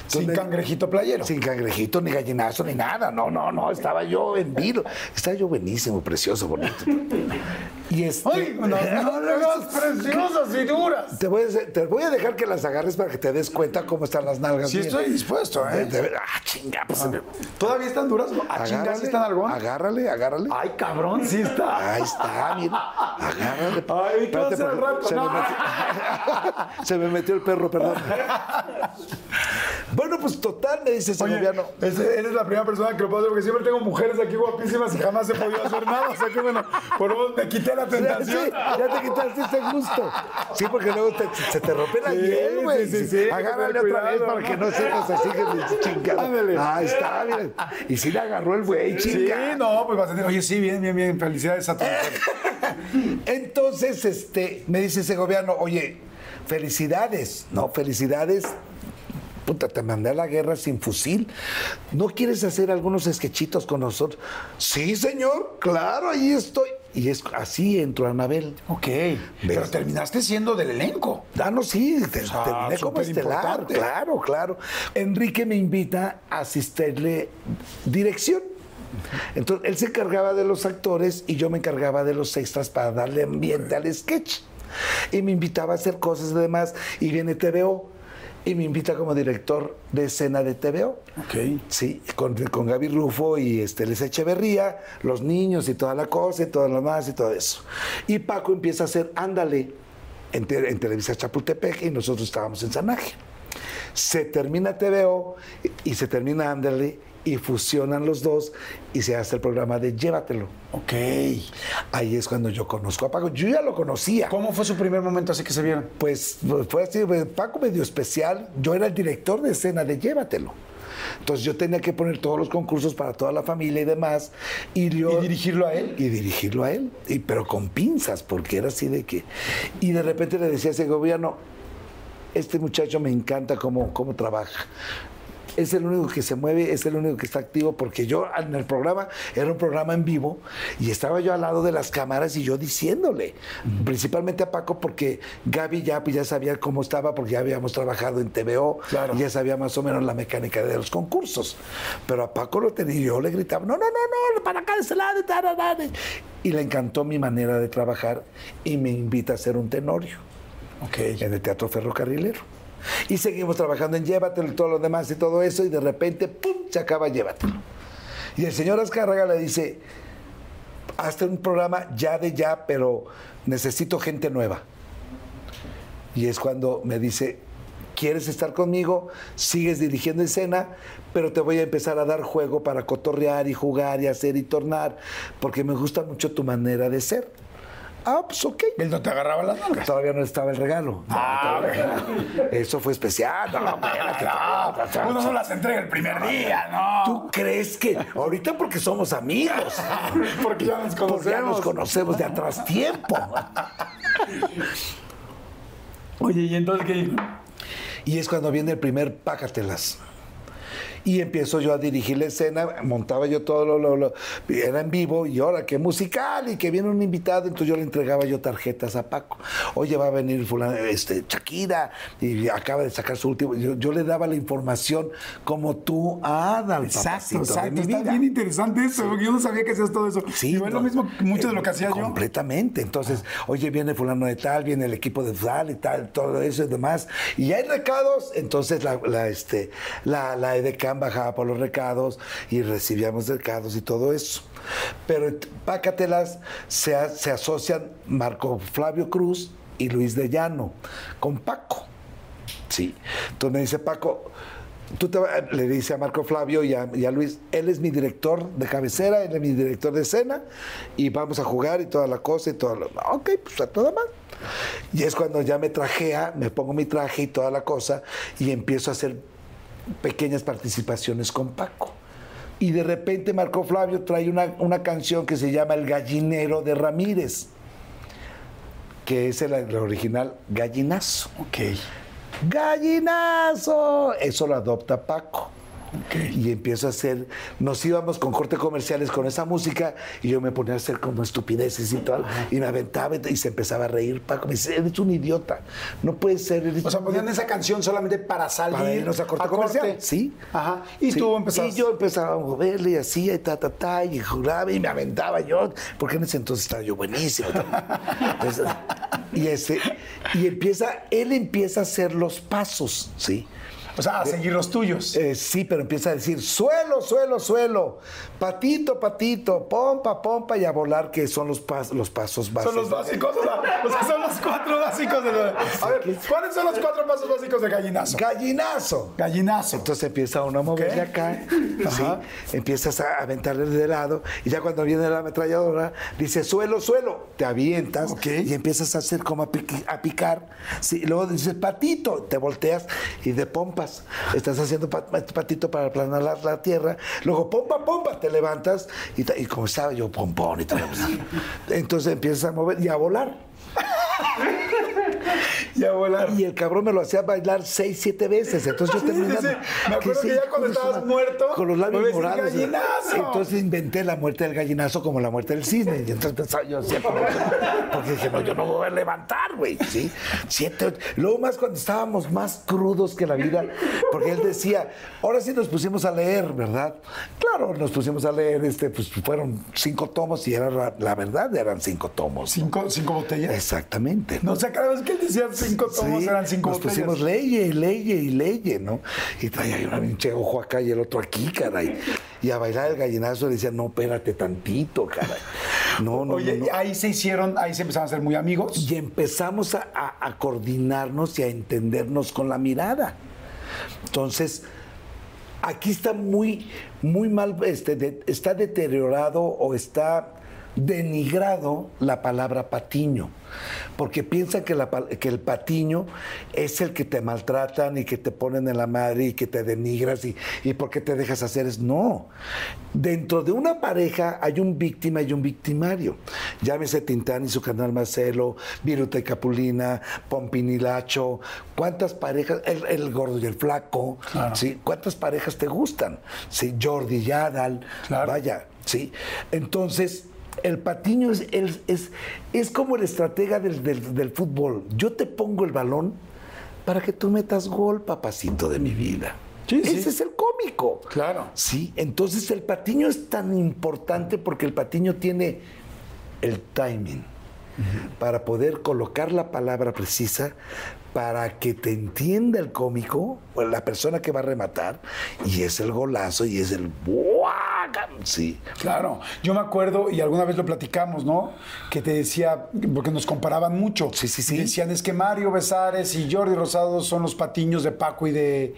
Sin cangrejito playero. sin cangrejito, ni gallinazo, ni nada. No, no, no. Estaba yo en vilo. Estaba yo buenísimo, precioso, bonito. Y este. ¡Ay, unas nalgas preciosas y duras! Te voy, a, te voy a dejar que las agarres para que te des cuenta cómo están las nalgas. Sí estoy dispuesto, ¿eh? de- ah, chinga, pues. me- ¿Todavía están duras? ¿A chingas están algo? Agárrale, agárrale. Ay, cabrón, sí está. Ahí está, mira. Agárrale. Ay, ¿qué al porque rato? Se, me No. metió, se me metió el perro, perdón. bueno, pues total, me dice Oye, Segoviano. eres la primera persona que lo puedo hacer porque siempre tengo mujeres aquí guapísimas y jamás he podido hacer nada. O sea que bueno, por menos me quité la Sí, ya te quitaste ese gusto. Sí, porque luego te- se te rompe la Sí, hiel, güey. sí, sí, sí, Agárrale otra vez para que no sepas así que chingada. Ándale. Ahí está, mira. Y sí le agarró el güey, Sí, chinga. no, pues vas a tener. Oye, sí, bien, bien, bien. Felicidades a todos. Entonces, este, me dice ese gobierno, oye, felicidades, ¿no? Felicidades. Puta, te mandé a la guerra sin fusil. ¿No quieres hacer algunos sketchitos con nosotros? Sí, señor, claro, ahí estoy. Y es así entró Anabel. Ok, pero terminaste siendo del elenco. Ah, no, sí, te- sea, terminé como estelar, superimportante. claro, claro. Enrique me invita a asistirle dirección. Entonces, él se encargaba de los actores y yo me encargaba de los extras para darle ambiente al sketch. Y me invitaba a hacer cosas y demás. Y viene TVO y me invita como director de escena de TVO. Ok. Sí, con, con Gaby Rufo y este, Les Echeverría, los niños y toda la cosa y todo lo más y todo eso. Y Paco empieza a hacer Ándale en, te- en Televisa Chapultepec y nosotros estábamos en San Ángel. Se termina TVO y, y se termina Ándale y fusionan los dos y se hace el programa de Llévatelo. Ok. Ahí es cuando yo conozco a Paco. Yo ya lo conocía. ¿Cómo fue su primer momento así que se vieron? Pues fue así, Paco medio especial. Yo era el director de escena de Llévatelo. Entonces yo tenía que poner todos los concursos para toda la familia y demás. Y, yo, ¿Y dirigirlo a él? Y dirigirlo a él, y, pero con pinzas, porque era así de que... Y de repente le decía a ese gobierno, este muchacho me encanta cómo, cómo trabaja es el único que se mueve, es el único que está activo, porque yo en el programa, era un programa en vivo, y estaba yo al lado de las cámaras y yo diciéndole, principalmente a Paco, porque Gaby ya, pues, ya sabía cómo estaba, porque ya habíamos trabajado en TVO, y ya sabía más o menos la mecánica de los concursos. Pero a Paco lo tenía, yo le gritaba, no, no, no, no, para acá de ese lado, y le encantó mi manera de trabajar y me invita a hacer un tenorio okay. en el Teatro Ferrocarrilero. Y seguimos trabajando en Llévatelo y todo lo demás y todo eso, y de repente, ¡pum! se acaba Llévatelo. Y el señor Azcárraga le dice, hazte un programa ya de ya, pero necesito gente nueva. Y es cuando me dice, ¿quieres estar conmigo? Sigues dirigiendo escena, pero te voy a empezar a dar juego para cotorrear y jugar y hacer y tornar, porque me gusta mucho tu manera de ser. Ah, pues ok. Él no te agarraba las nalgas. Todavía no estaba el regalo. No, Ah. Eso fue especial. No, espérate, Uno no las entrega el primer día, ¿no? ¿Tú crees que ahorita porque somos amigos? Porque ya nos Porque ya nos conocemos. conocemos de atrás tiempo. Oye, ¿y entonces qué? Y es cuando viene el primer Pácatelas. Y empiezo yo a dirigir la escena, montaba yo todo lo, lo- lo- era en vivo, y ahora que musical, y que viene un invitado, entonces yo le entregaba yo tarjetas a Paco. Oye, va a venir fulano, este, Shakira, y acaba de sacar su último. Yo, yo le daba la información como tú a Adal, Exacto, exacto. Está vida. bien interesante eso, porque yo no sabía que hacías todo eso. Sí, es lo mismo mucho de lo que eh, hacía yo. Completamente. Entonces, oye, viene fulano de tal, viene el equipo de tal y tal, todo eso y demás. Y hay recados, entonces la, la, este, la, la Bajaba por los recados y recibíamos recados y todo eso. Pero Pácatelas se, se asocian Marco Flavio Cruz y Luis de Llano con Paco. Sí. Entonces me dice Paco, tú te le dice a Marco Flavio y a, y a Luis, él es mi director de cabecera, él es mi director de escena y vamos a jugar y toda la cosa y todo lo. Ok, pues a toda más. Y es cuando ya me trajea, me pongo mi traje y toda la cosa y empiezo a hacer pequeñas participaciones con Paco. Y de repente Marco Flavio trae una, una canción que se llama El Gallinero de Ramírez, que es el, el original Gallinazo. Ok. ¡Gallinazo! Eso lo adopta Paco. Y empiezo a hacer, nos íbamos con corte comerciales con esa música y yo me ponía a hacer como estupideces y todo, y me aventaba y se empezaba a reír. Paco me dice, eres un idiota, no puedes ser. eres O sea, ponían idiota". esa canción solamente para salir para irnos a corte comercial. Sí. Ajá. Y Sí. tú empezabas. Y yo empezaba a moverle y hacía y ta, ta, ta, y juraba y me aventaba yo, porque en ese entonces estaba yo buenísimo. Entonces, y, ese, y empieza, él empieza a hacer los pasos, ¿sí? O sea, a seguir los tuyos. Eh, sí, pero empieza a decir suelo, suelo, suelo, patito, patito, pompa, pompa y a volar, que son los, pas- los pasos básicos. Son los básicos, o sea, son los cuatro básicos de A ver, ¿cuáles son los cuatro pasos básicos de gallinazo? Gallinazo. Gallinazo. Entonces empieza uno a moverle acá. ¿sí? empiezas a aventarle de lado y ya cuando viene la ametralladora dice suelo, suelo, te avientas y empiezas a hacer como a, picar, ¿sí? luego dices patito, te volteas y de estás haciendo pa- patito para aplanar la, tierra, luego pompa, pompa, te levantas y, como estaba yo pompón y todo, entonces empiezas a mover y a volar. Volar. Y el cabrón me lo hacía bailar seis, siete veces. Entonces yo Sí, sí, terminaba. sí. Me acuerdo que ya cuando estabas muerto, Con los labios morados. "Gallinazo". Entonces inventé la muerte del gallinazo como la muerte del cisne. Y entonces pensaba yo siempre. Porque dije, no, yo no me voy a levantar, güey. ¿sí? Siete, ocho. Luego más cuando estábamos más crudos que la vida. Porque él decía, ahora sí nos pusimos a leer, ¿verdad? Claro, nos pusimos a leer, este, pues fueron cinco tomos y era la, la verdad, eran cinco tomos. Cinco, cinco botellas. Exactamente. No sé, cada vez que decían cinco tomos Sí, eran cinco nos botellas. pusimos leye y leye y leye, ¿no? Y traía una pinche ojo acá y el otro aquí, caray. Y a bailar el gallinazo le decía, no, espérate tantito, caray. No, no, Oye, no, no. ahí se hicieron, ahí se empezaron a ser muy amigos. Y empezamos a, a- a coordinarnos y a entendernos con la mirada. Entonces, aquí está muy, muy mal, este, de- está deteriorado o está denigrado la palabra patiño, porque piensan que, la pal- que el patiño es el que te maltratan y que te ponen en la madre y que te denigras y, y por qué te dejas hacer es no. Dentro de una pareja hay un víctima y un victimario. Llámese Tintán y su canal Marcelo, Viruta y Capulina, Pompinilacho, ¿cuántas parejas? El, el gordo y el flaco, ¿sí? ¿Cuántas parejas te gustan? Sí, Jordi y Adal, Claro. vaya, ¿sí? Entonces, el patiño es, es, es, es como el estratega del, del- del fútbol. Yo te pongo el balón para que tú metas gol, papacito de mi vida. Sí, sí. Ese es el cómico. Claro. Sí, entonces el patiño es tan importante porque el patiño tiene el timing para poder colocar la palabra precisa para que te entienda el cómico o la persona que va a rematar y es el golazo y es el sí Claro, yo me acuerdo y alguna vez lo platicamos, ¿no? Que te decía, porque nos comparaban mucho. Sí, sí, sí. Y decían, es que Mario Besares y Jordi Rosado son los patiños de Paco y de,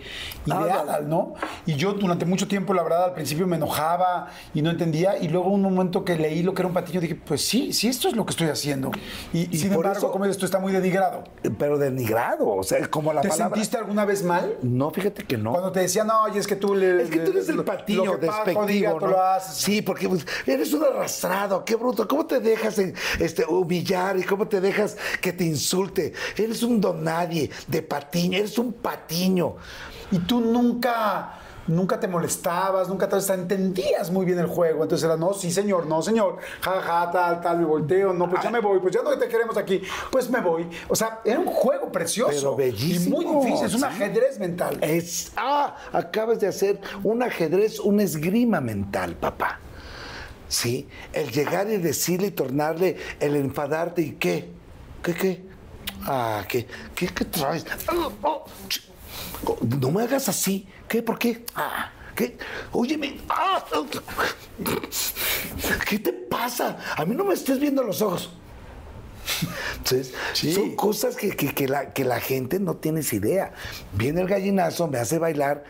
y de Adal. ¿no? Y yo durante mucho tiempo, la verdad, al principio me enojaba y no entendía. Y luego un momento que leí lo que era un patiño, dije, pues sí, sí, esto es lo que estoy haciendo. Y, Y sin por embargo, eso- como tú está muy denigrado. pero denigrado o sea como la ¿Te palabra sentiste alguna vez mal? no fíjate que no Cuando te decían, no, oye, es que tú le. Es que tú eres el patiño despectivo, diga, tú ¿no? lo haces. Sí, porque pues, eres un arrastrado, qué bruto. ¿Cómo te dejas este, humillar y cómo te dejas que te insulte? Eres un don nadie de patiño, eres un patiño. Y tú nunca, nunca te molestabas, nunca te entendías muy bien el juego. Entonces era, no, sí, señor, no, señor, ja, ja, tal, tal, me volteo, no, pues ya me voy, pues ya no te queremos aquí, pues me voy. O sea, era un juego precioso. Pero bellísimo, Y muy difícil, es un sí. ajedrez mental. Es, ah, acabas de hacer un ajedrez, un esgrima mental, papá. Sí, el llegar y decirle y tornarle, el enfadarte y qué, qué, qué, ah, qué, qué, qué traes. Oh, ch- oh, no me hagas así, ¿qué? ¿Por qué? Ah, ¿qué? Óyeme, ah, ¿qué te pasa? A mí no me estés viendo los ojos. Entonces, Sí. son cosas que, que- que la, que la gente no tienes idea. Viene el gallinazo, me hace bailar.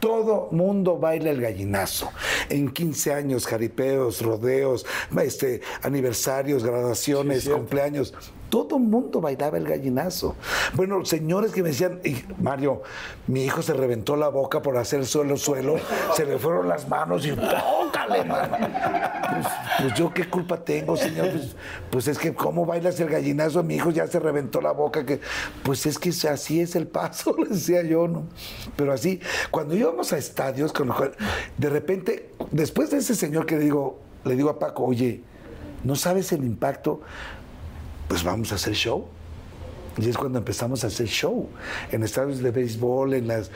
Todo mundo baila el gallinazo. En 15 años, jaripeos, rodeos, este, aniversarios, graduaciones, cumpleaños. Todo mundo bailaba el gallinazo. Bueno, señores que me decían, "Y, Mario, mi hijo se reventó la boca por hacer suelo, suelo, se le fueron las manos y tócale, mano. Pues, pues yo qué culpa tengo, señor. Pues, pues es que cómo bailas el gallinazo, mi hijo ya se reventó la boca, que pues es que así es el paso, le decía yo, ¿no? Pero así, cuando íbamos a estadios, con, de repente, después de ese señor que digo, le digo a Paco, oye, ¿no sabes el impacto? Pues vamos a hacer show. Y es cuando empezamos a hacer show en estadios de béisbol, en las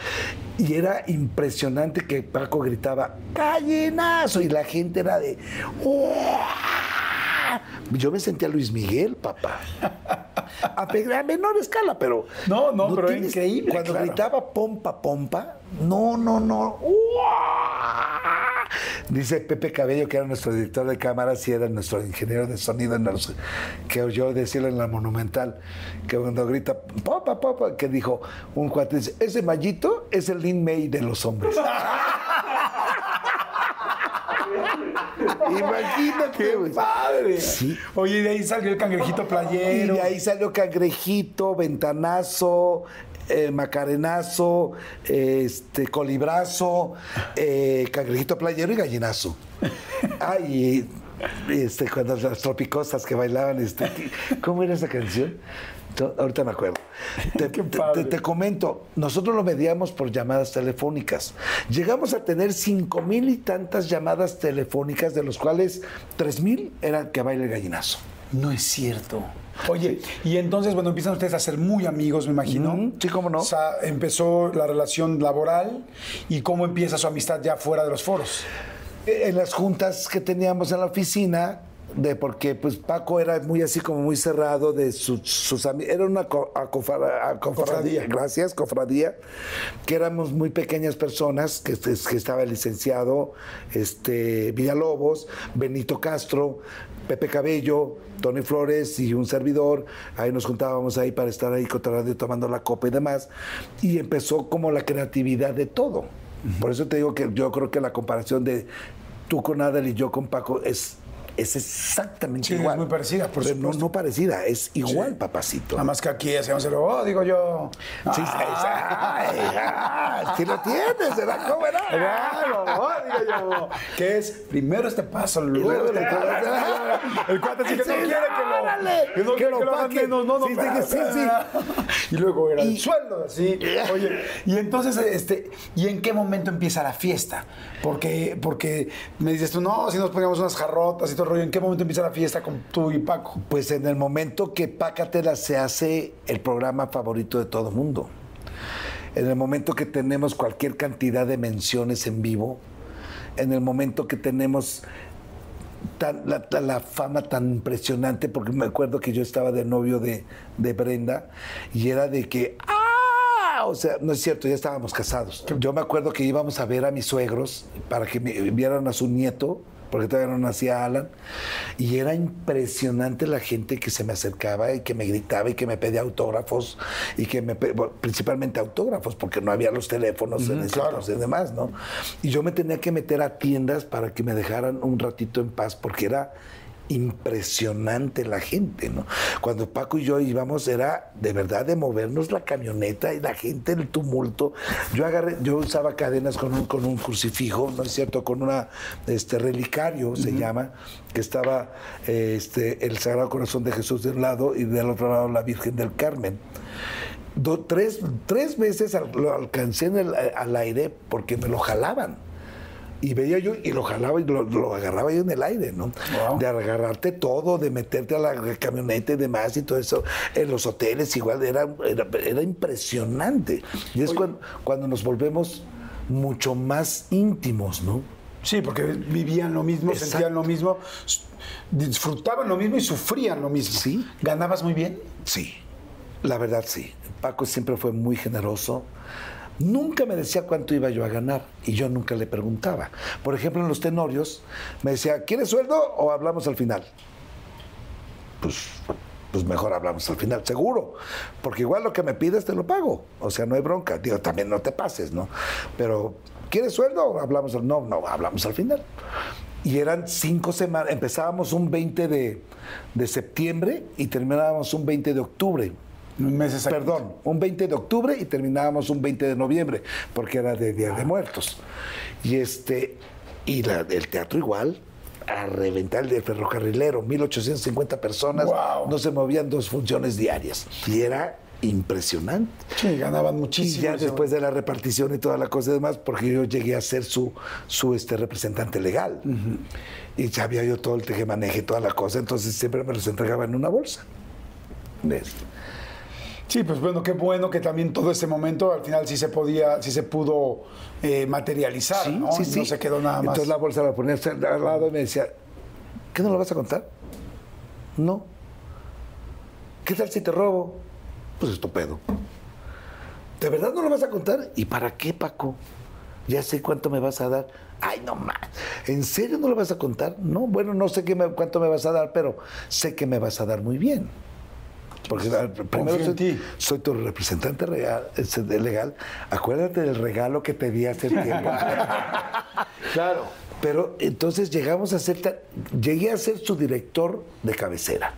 y era impresionante que Paco gritaba gallinazo y la gente era de "¡Uah!". Yo me sentía Luis Miguel, papá. A, menor escala, pero No, no, pero increíble, Cuando claro. gritaba pompa pompa, no, no, no. Dice Pepe Cabello, que era nuestro director de cámaras y era nuestro ingeniero de sonido, en los- que oyó decirlo en la Monumental, que cuando grita popa, popa, que dijo un cuate, dice, ese mallito es el Lin May de los hombres. Imagínate, ¡Qué güey. padre! Sí. Oye, y de ahí salió el cangrejito Y playero. de ahí salió Cangrejito, Ventanazo, eh, Macarenazo, eh, este, Colibrazo, eh, Cangrejito Playero y Gallinazo. Ah, y este, cuando las tropicosas que bailaban, este, ¿cómo era esa canción? Ahorita me acuerdo. Te, te- comento, nosotros lo medíamos por llamadas telefónicas. Llegamos a tener cinco mil y tantas llamadas telefónicas, de los cuales tres mil eran que baile el gallinazo. No es cierto. Oye, y entonces, bueno, empiezan ustedes a ser muy amigos, me imagino. Sí, cómo no. O sea, empezó la relación laboral y cómo empieza su amistad ya fuera de los foros. en las juntas que teníamos en la oficina, de porque pues Paco era muy así como muy cerrado de sus, sus amigos, era una co- Cofradía. gracias, cofradía, que éramos muy pequeñas personas, que, este- que estaba el licenciado este, Villalobos, Benito Castro, Pepe Cabello, Tony Flores y un servidor, ahí nos juntábamos ahí para estar ahí radio tomando la copa y demás, y empezó como la creatividad de todo. Por eso te digo que yo creo que la comparación de tú con Adel y yo con Paco es es exactamente Sí, es igual. muy parecida, por Pero no, supuesto. no parecida, es igual, papacito. Nada más que aquí hacemos el oh, digo yo. Sí, sí, ay, sí lo tienes, ¿verdad? ¿Cómo era? Claro, digo yo. Que es primero este paso, luego le- El cuate sí que no Sí, quiere que lo, que no lo menos, no, no, Sí, sí, sí, Y luego era el sueldo, así. Oye, y entonces, este, ¿y en qué momento empieza la fiesta? Porque, porque me dices tú, no, si nos poníamos unas jarrotas y todo el rollo, ¿en qué momento empieza la fiesta con tú y Paco? Pues en el momento que Pácatela se hace el programa favorito de todo mundo. En el momento que tenemos cualquier cantidad de menciones en vivo, en el momento que tenemos tan- la, la- la fama tan impresionante, porque me acuerdo que yo estaba de novio de, de Brenda y era de que, ¡ah! O sea, no es cierto, ya estábamos casados. Yo me acuerdo que íbamos a ver a mis suegros para que me vieran a su nieto, porque todavía no nacía Alan, y era impresionante la gente que se me acercaba y que me gritaba y que me pedía autógrafos, y que me, bueno, principalmente autógrafos, porque no había los teléfonos en ese claro. y demás, ¿no? Y yo me tenía que meter a tiendas para que me dejaran un ratito en paz, porque era impresionante la gente, ¿no? Cuando Paco y yo íbamos era de verdad de movernos la camioneta y la gente, el tumulto. Yo agarré, yo usaba cadenas con un, con un crucifijo, ¿no es cierto? Con una este relicario se llama, que estaba eh, este, el Sagrado Corazón de Jesús de un lado y del otro lado la Virgen del Carmen. Do- tres, tres veces al- lo alcancé en el- al aire porque me lo jalaban. Y veía yo y lo jalaba y lo, lo agarraba yo en el aire, ¿no? Wow. De agarrarte todo, de meterte a la camioneta y demás y todo eso. En los hoteles igual era, era, era impresionante. Y es cuando, cuando nos volvemos mucho más íntimos, ¿no? Sí, porque vivían lo mismo, Exacto. sentían lo mismo, disfrutaban lo mismo y sufrían lo mismo. Sí. ¿Ganabas muy bien? Sí, la verdad sí. Paco siempre fue muy generoso. Nunca me decía cuánto iba yo a ganar y yo nunca le preguntaba. Por ejemplo, en los tenorios me decía, ¿quieres sueldo o hablamos al final? Pues, pues mejor hablamos al final, seguro. Porque igual lo que me pides te lo pago. O sea, no hay bronca. Digo, también no te pases, ¿no? Pero, ¿quieres sueldo o hablamos al No, no, hablamos al final. Y eran cinco semanas. Empezábamos un 20 de, de septiembre y terminábamos un 20 de octubre. Un mes exacto. Perdón, un 20 de octubre y terminábamos un 20 de noviembre, porque era de Día de Muertos. Y este, y la- el teatro igual, a reventar el de ferrocarrilero, 1850 personas, Wow. no se movían dos funciones diarias. Y era impresionante. Sí, ganaban Y muchísimo. ya ese- después de la repartición y toda la cosa y demás, porque yo llegué a ser su, su este, representante legal. Y sabía yo todo el tejemaneje, toda la cosa, entonces siempre me los entregaba en una bolsa. ¿Ves? Sí, pues bueno, qué bueno que también todo ese momento al final sí se podía, sí se pudo eh, materializar, Sí, ¿no? sí, sí. No se quedó nada más. Entonces la bolsa la ponía al lado y me decía, ¿qué no lo vas a contar? No. ¿Qué tal si te robo? Pues estupendo. ¿De verdad no lo vas a contar? ¿Y para qué, Paco? Ya sé cuánto me vas a dar. Ay, no más. ¿En serio no lo vas a contar? No, bueno, no sé qué me- cuánto me vas a dar, pero sé que me vas a dar muy bien. Porque ah, primero en soy, ti. soy tu representante real, legal. Acuérdate del regalo que te di hace tiempo. Claro. Pero entonces llegamos a ser, llegué a ser su director de cabecera.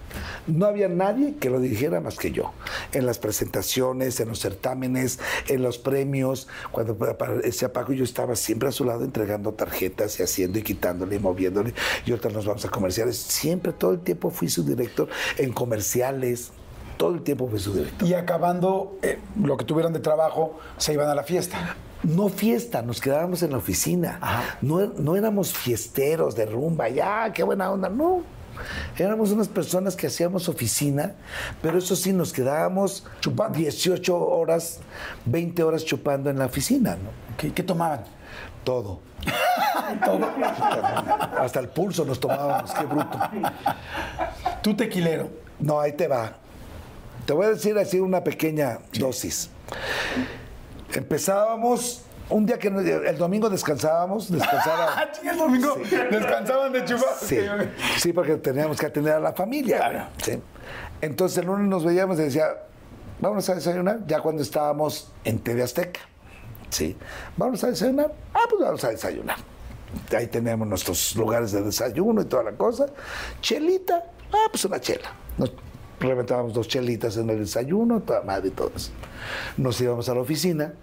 No había nadie que lo dirigiera más que yo. En las presentaciones, en los certámenes, en los premios, cuando aparecía Paco, yo estaba siempre a su lado entregando tarjetas y haciendo y quitándole y moviéndole. Y ahorita nos vamos a comerciales. Siempre, todo el tiempo fui su director. En comerciales, todo el tiempo fui su director. Y acabando eh, lo que tuvieran de trabajo, se iban a la fiesta. No fiesta, nos quedábamos en la oficina. No, no éramos fiesteros de rumba, ya, qué buena onda, no. Éramos unas personas que hacíamos oficina, pero eso sí, nos quedábamos Chupando. 18 horas, 20 horas chupando en la oficina, ¿no? ¿Qué, qué tomaban? Todo. Hasta el pulso nos tomábamos, qué bruto. Tú tequilero. No, ahí te va. Te voy a decir así una pequeña dosis. Empezábamos, un día que el domingo descansábamos, descansaba. Ah, el domingo descansaban de chupar. Sí, sí, porque teníamos que atender a la familia. Claro. ¿sí? Entonces el lunes nos veíamos y decía, vamos a desayunar, ya cuando estábamos en TV Azteca. Sí, vamos a desayunar. Ah, pues vamos a desayunar. Ahí teníamos nuestros lugares de desayuno y toda la cosa. Chelita, ah, pues una chela. Nos reventábamos dos chelitas en el desayuno, toda madre y todo eso. Nos íbamos a la oficina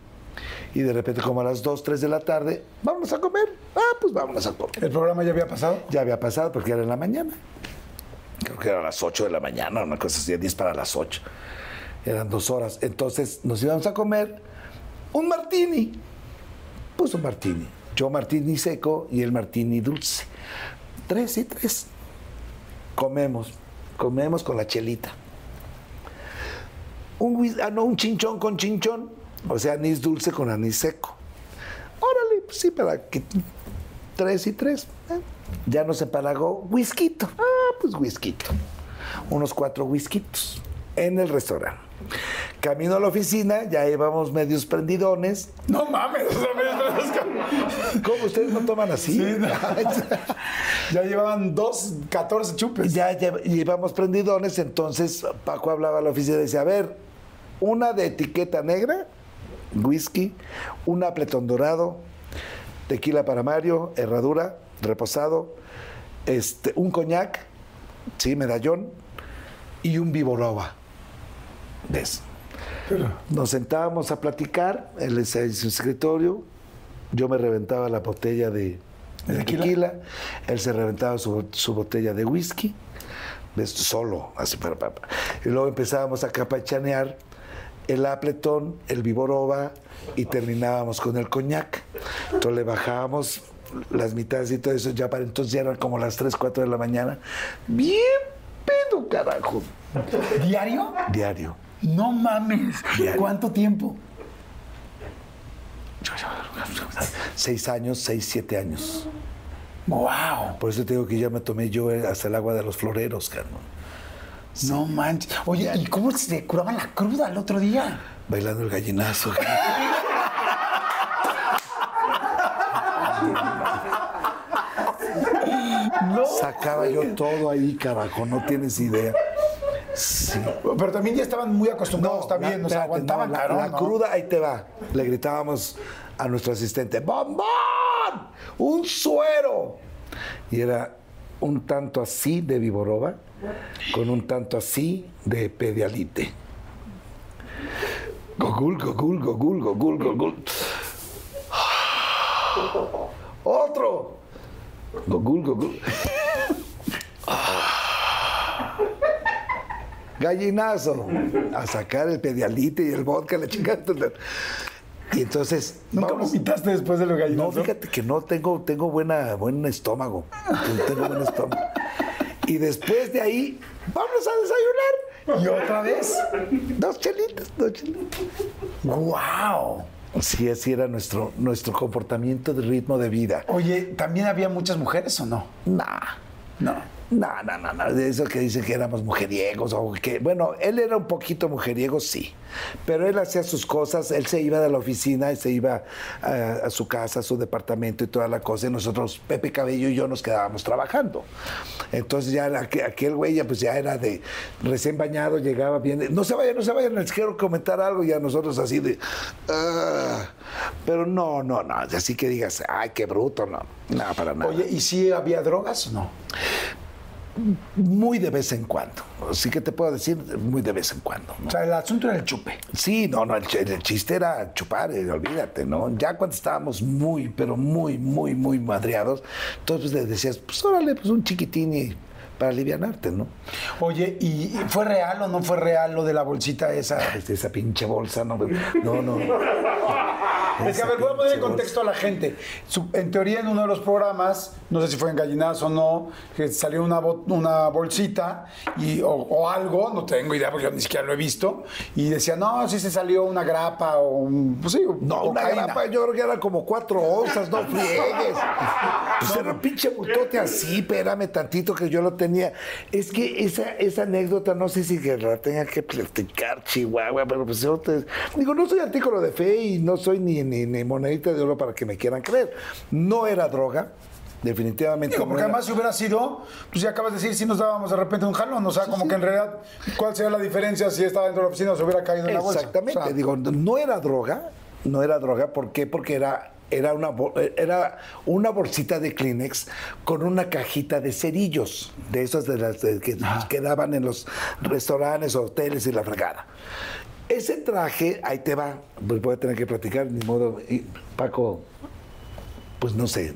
y de repente como a las 2, 3 de la tarde, vámonos a comer. Ah, pues vámonos a comer. ¿El programa ya había pasado? Ya había pasado porque era en la mañana. Creo que era a las 8 de la mañana, una cosa así, 10 para las 8. Eran dos horas. Entonces nos íbamos a comer un martini. Pues un martini. Yo martini seco y el martini dulce. Tres y tres. Comemos. Comemos con la chelita. Un, ah, no, un chinchón con chinchón. O sea, anís dulce con anís seco. Órale, pues sí, para que tres y tres. ¿eh? Ya nos empalagó whisky. Ah, pues whisky. Unos cuatro whiskitos en el restaurante. Camino a la oficina, ya íbamos medios prendidones. No mames. ¿Cómo ustedes no toman así? Sí, no. Ya llevaban dos, 14 chupes. ya lle- llevamos prendidones, entonces Paco hablaba a la oficina y decía, a ver, una de etiqueta negra, whisky, un apletón dorado, tequila para Mario, herradura, reposado, este, un coñac, sí, medallón, y un ¿Ves? Nos sentábamos a platicar, él en su escritorio, yo me reventaba la botella de, de ¿De tequila? tequila, él se reventaba su, su botella de whisky, ¿ves? solo, así para papá. Y luego empezábamos a capachanear el apletón, el vivoroba y terminábamos con el coñac. Entonces le bajábamos las mitades y todo eso, ya para entonces ya eran como las 3, 4 de la mañana. Bien pedo, carajo. ¿Diario? Diario. No mames. ¿Cuánto tiempo? Seis años, seis, siete años. Wow. Por eso te digo que ya me tomé yo hasta el agua de los floreros, carnal. No manches. Oye, ¿y cómo se curaba la cruda el otro día? Bailando el gallinazo. No. Sacaba yo todo ahí, carajo, no tienes idea. Sí. Pero también ya estaban muy acostumbrados la- también, o sea, espérate, aguantaban no, la, la cruda, ahí te va. Le gritábamos a nuestro asistente, ¡bombón! ¡Un suero! Y era un tanto así de viboroba con un tanto así de pedialite. Gogul, gogul, gogul, gogul, gogul. Otro. Gogul, gogul. Gallinazo. A sacar el pedialite y el vodka, la chingada. Y entonces. ¿Nunca vamos- vomitaste después de lo no, gallinazo? fíjate que no tengo, tengo buena, buen estómago. Tengo buen estómago. Y después de ahí, vamos a desayunar. ¿Y otra vez? Dos chelitas, dos chelitas. ¡Wow! Sí, así era nuestro, nuestro comportamiento de ritmo de vida. Oye, ¿también había muchas mujeres o no? Nah, No. No, no, no, no. De eso que dicen que éramos mujeriegos o que. Bueno, él era un poquito mujeriego, sí. Pero él hacía sus cosas, él se iba de la oficina y se iba a, a su casa, a su departamento y toda la cosa. Y nosotros, Pepe Cabello y yo, nos quedábamos trabajando. Entonces ya aquel güey ya pues ya era de recién bañado, llegaba bien. no se vayan, no se vayan, les quiero comentar algo. Y a nosotros así de. "Ah". pero no, no, no. Así que digas, ay, qué bruto, no. No, para nada. Oye, ¿y si había drogas o no? Muy de vez en cuando. Sí que te puedo decir muy de vez en cuando. ¿no? O sea, el asunto era el chupe. Sí, no, no, el, el chiste era chupar, eh, olvídate, ¿no? Ya cuando estábamos muy, pero muy, muy, muy madreados, entonces le decías, pues órale, pues un chiquitín y para alivianarte, ¿no? Oye, ¿y fue real o no fue real lo de la bolsita esa? Esa pinche bolsa, no, no, no. Es que, a ver, voy a poner en contexto a la gente. En teoría, en uno de los programas, no sé si fue en Gallinazo o no, que salió una, bo- una bolsita y, o, o algo, no tengo idea porque yo ni siquiera lo he visto, y decía, no, sí se salió una grapa o un, pues sí, No, una grapa, yo creo que era como cuatro onzas, no friegues. Pues era un pinche bultote así, espérame tantito que yo lo tenía. Es que esa, esa anécdota, no sé si que la tenga que platicar, Chihuahua, pero pues yo te... Digo, no soy artículo de fe y no soy ni, ni, ni monedita de oro para que me quieran creer. No era droga, definitivamente. Digo, porque además si hubiera sido, pues ya acabas de decir, si nos dábamos de repente un jalón, o sea, como que en realidad, ¿cuál sería la diferencia si estaba dentro de la oficina o se hubiera caído en la bolsa? Exactamente, O sea, digo, no era droga, no era droga, ¿por qué? Porque era era una, bo- era una bolsita de Kleenex con una cajita de cerillos, de esos de las de- que quedaban en los restaurantes, hoteles y la fregada. Ese traje, ahí te va, pues voy a tener que platicar, ni modo. Y Paco, pues no sé.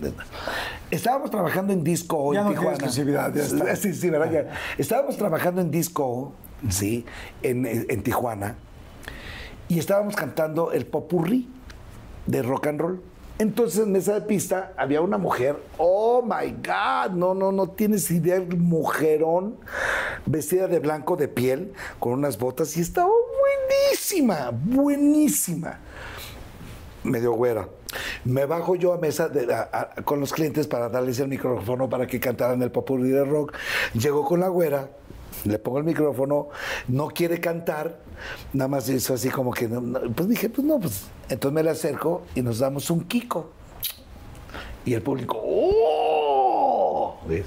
Estábamos trabajando en Disco O Ya en no Tijuana. exclusividad, ya está. Sí, sí, ¿verdad? Ya. Estábamos trabajando en Disco sí, en, en Tijuana, y estábamos cantando el popurrí de rock and roll. Entonces en esa pista había una mujer, oh my God, no, no, no tienes idea, el mujerón, vestida de blanco de piel, con unas botas, y estaba buenísima, buenísima medio güera. Me bajo yo a mesa de- con los clientes para darles el micrófono para que cantaran el popurrí de rock. Llego con la güera, le pongo el micrófono, no quiere cantar, nada más hizo así como que, pues dije, pues no, pues entonces me le acerco y nos damos un kiko. Y el público, ¡oh! ¿Ves?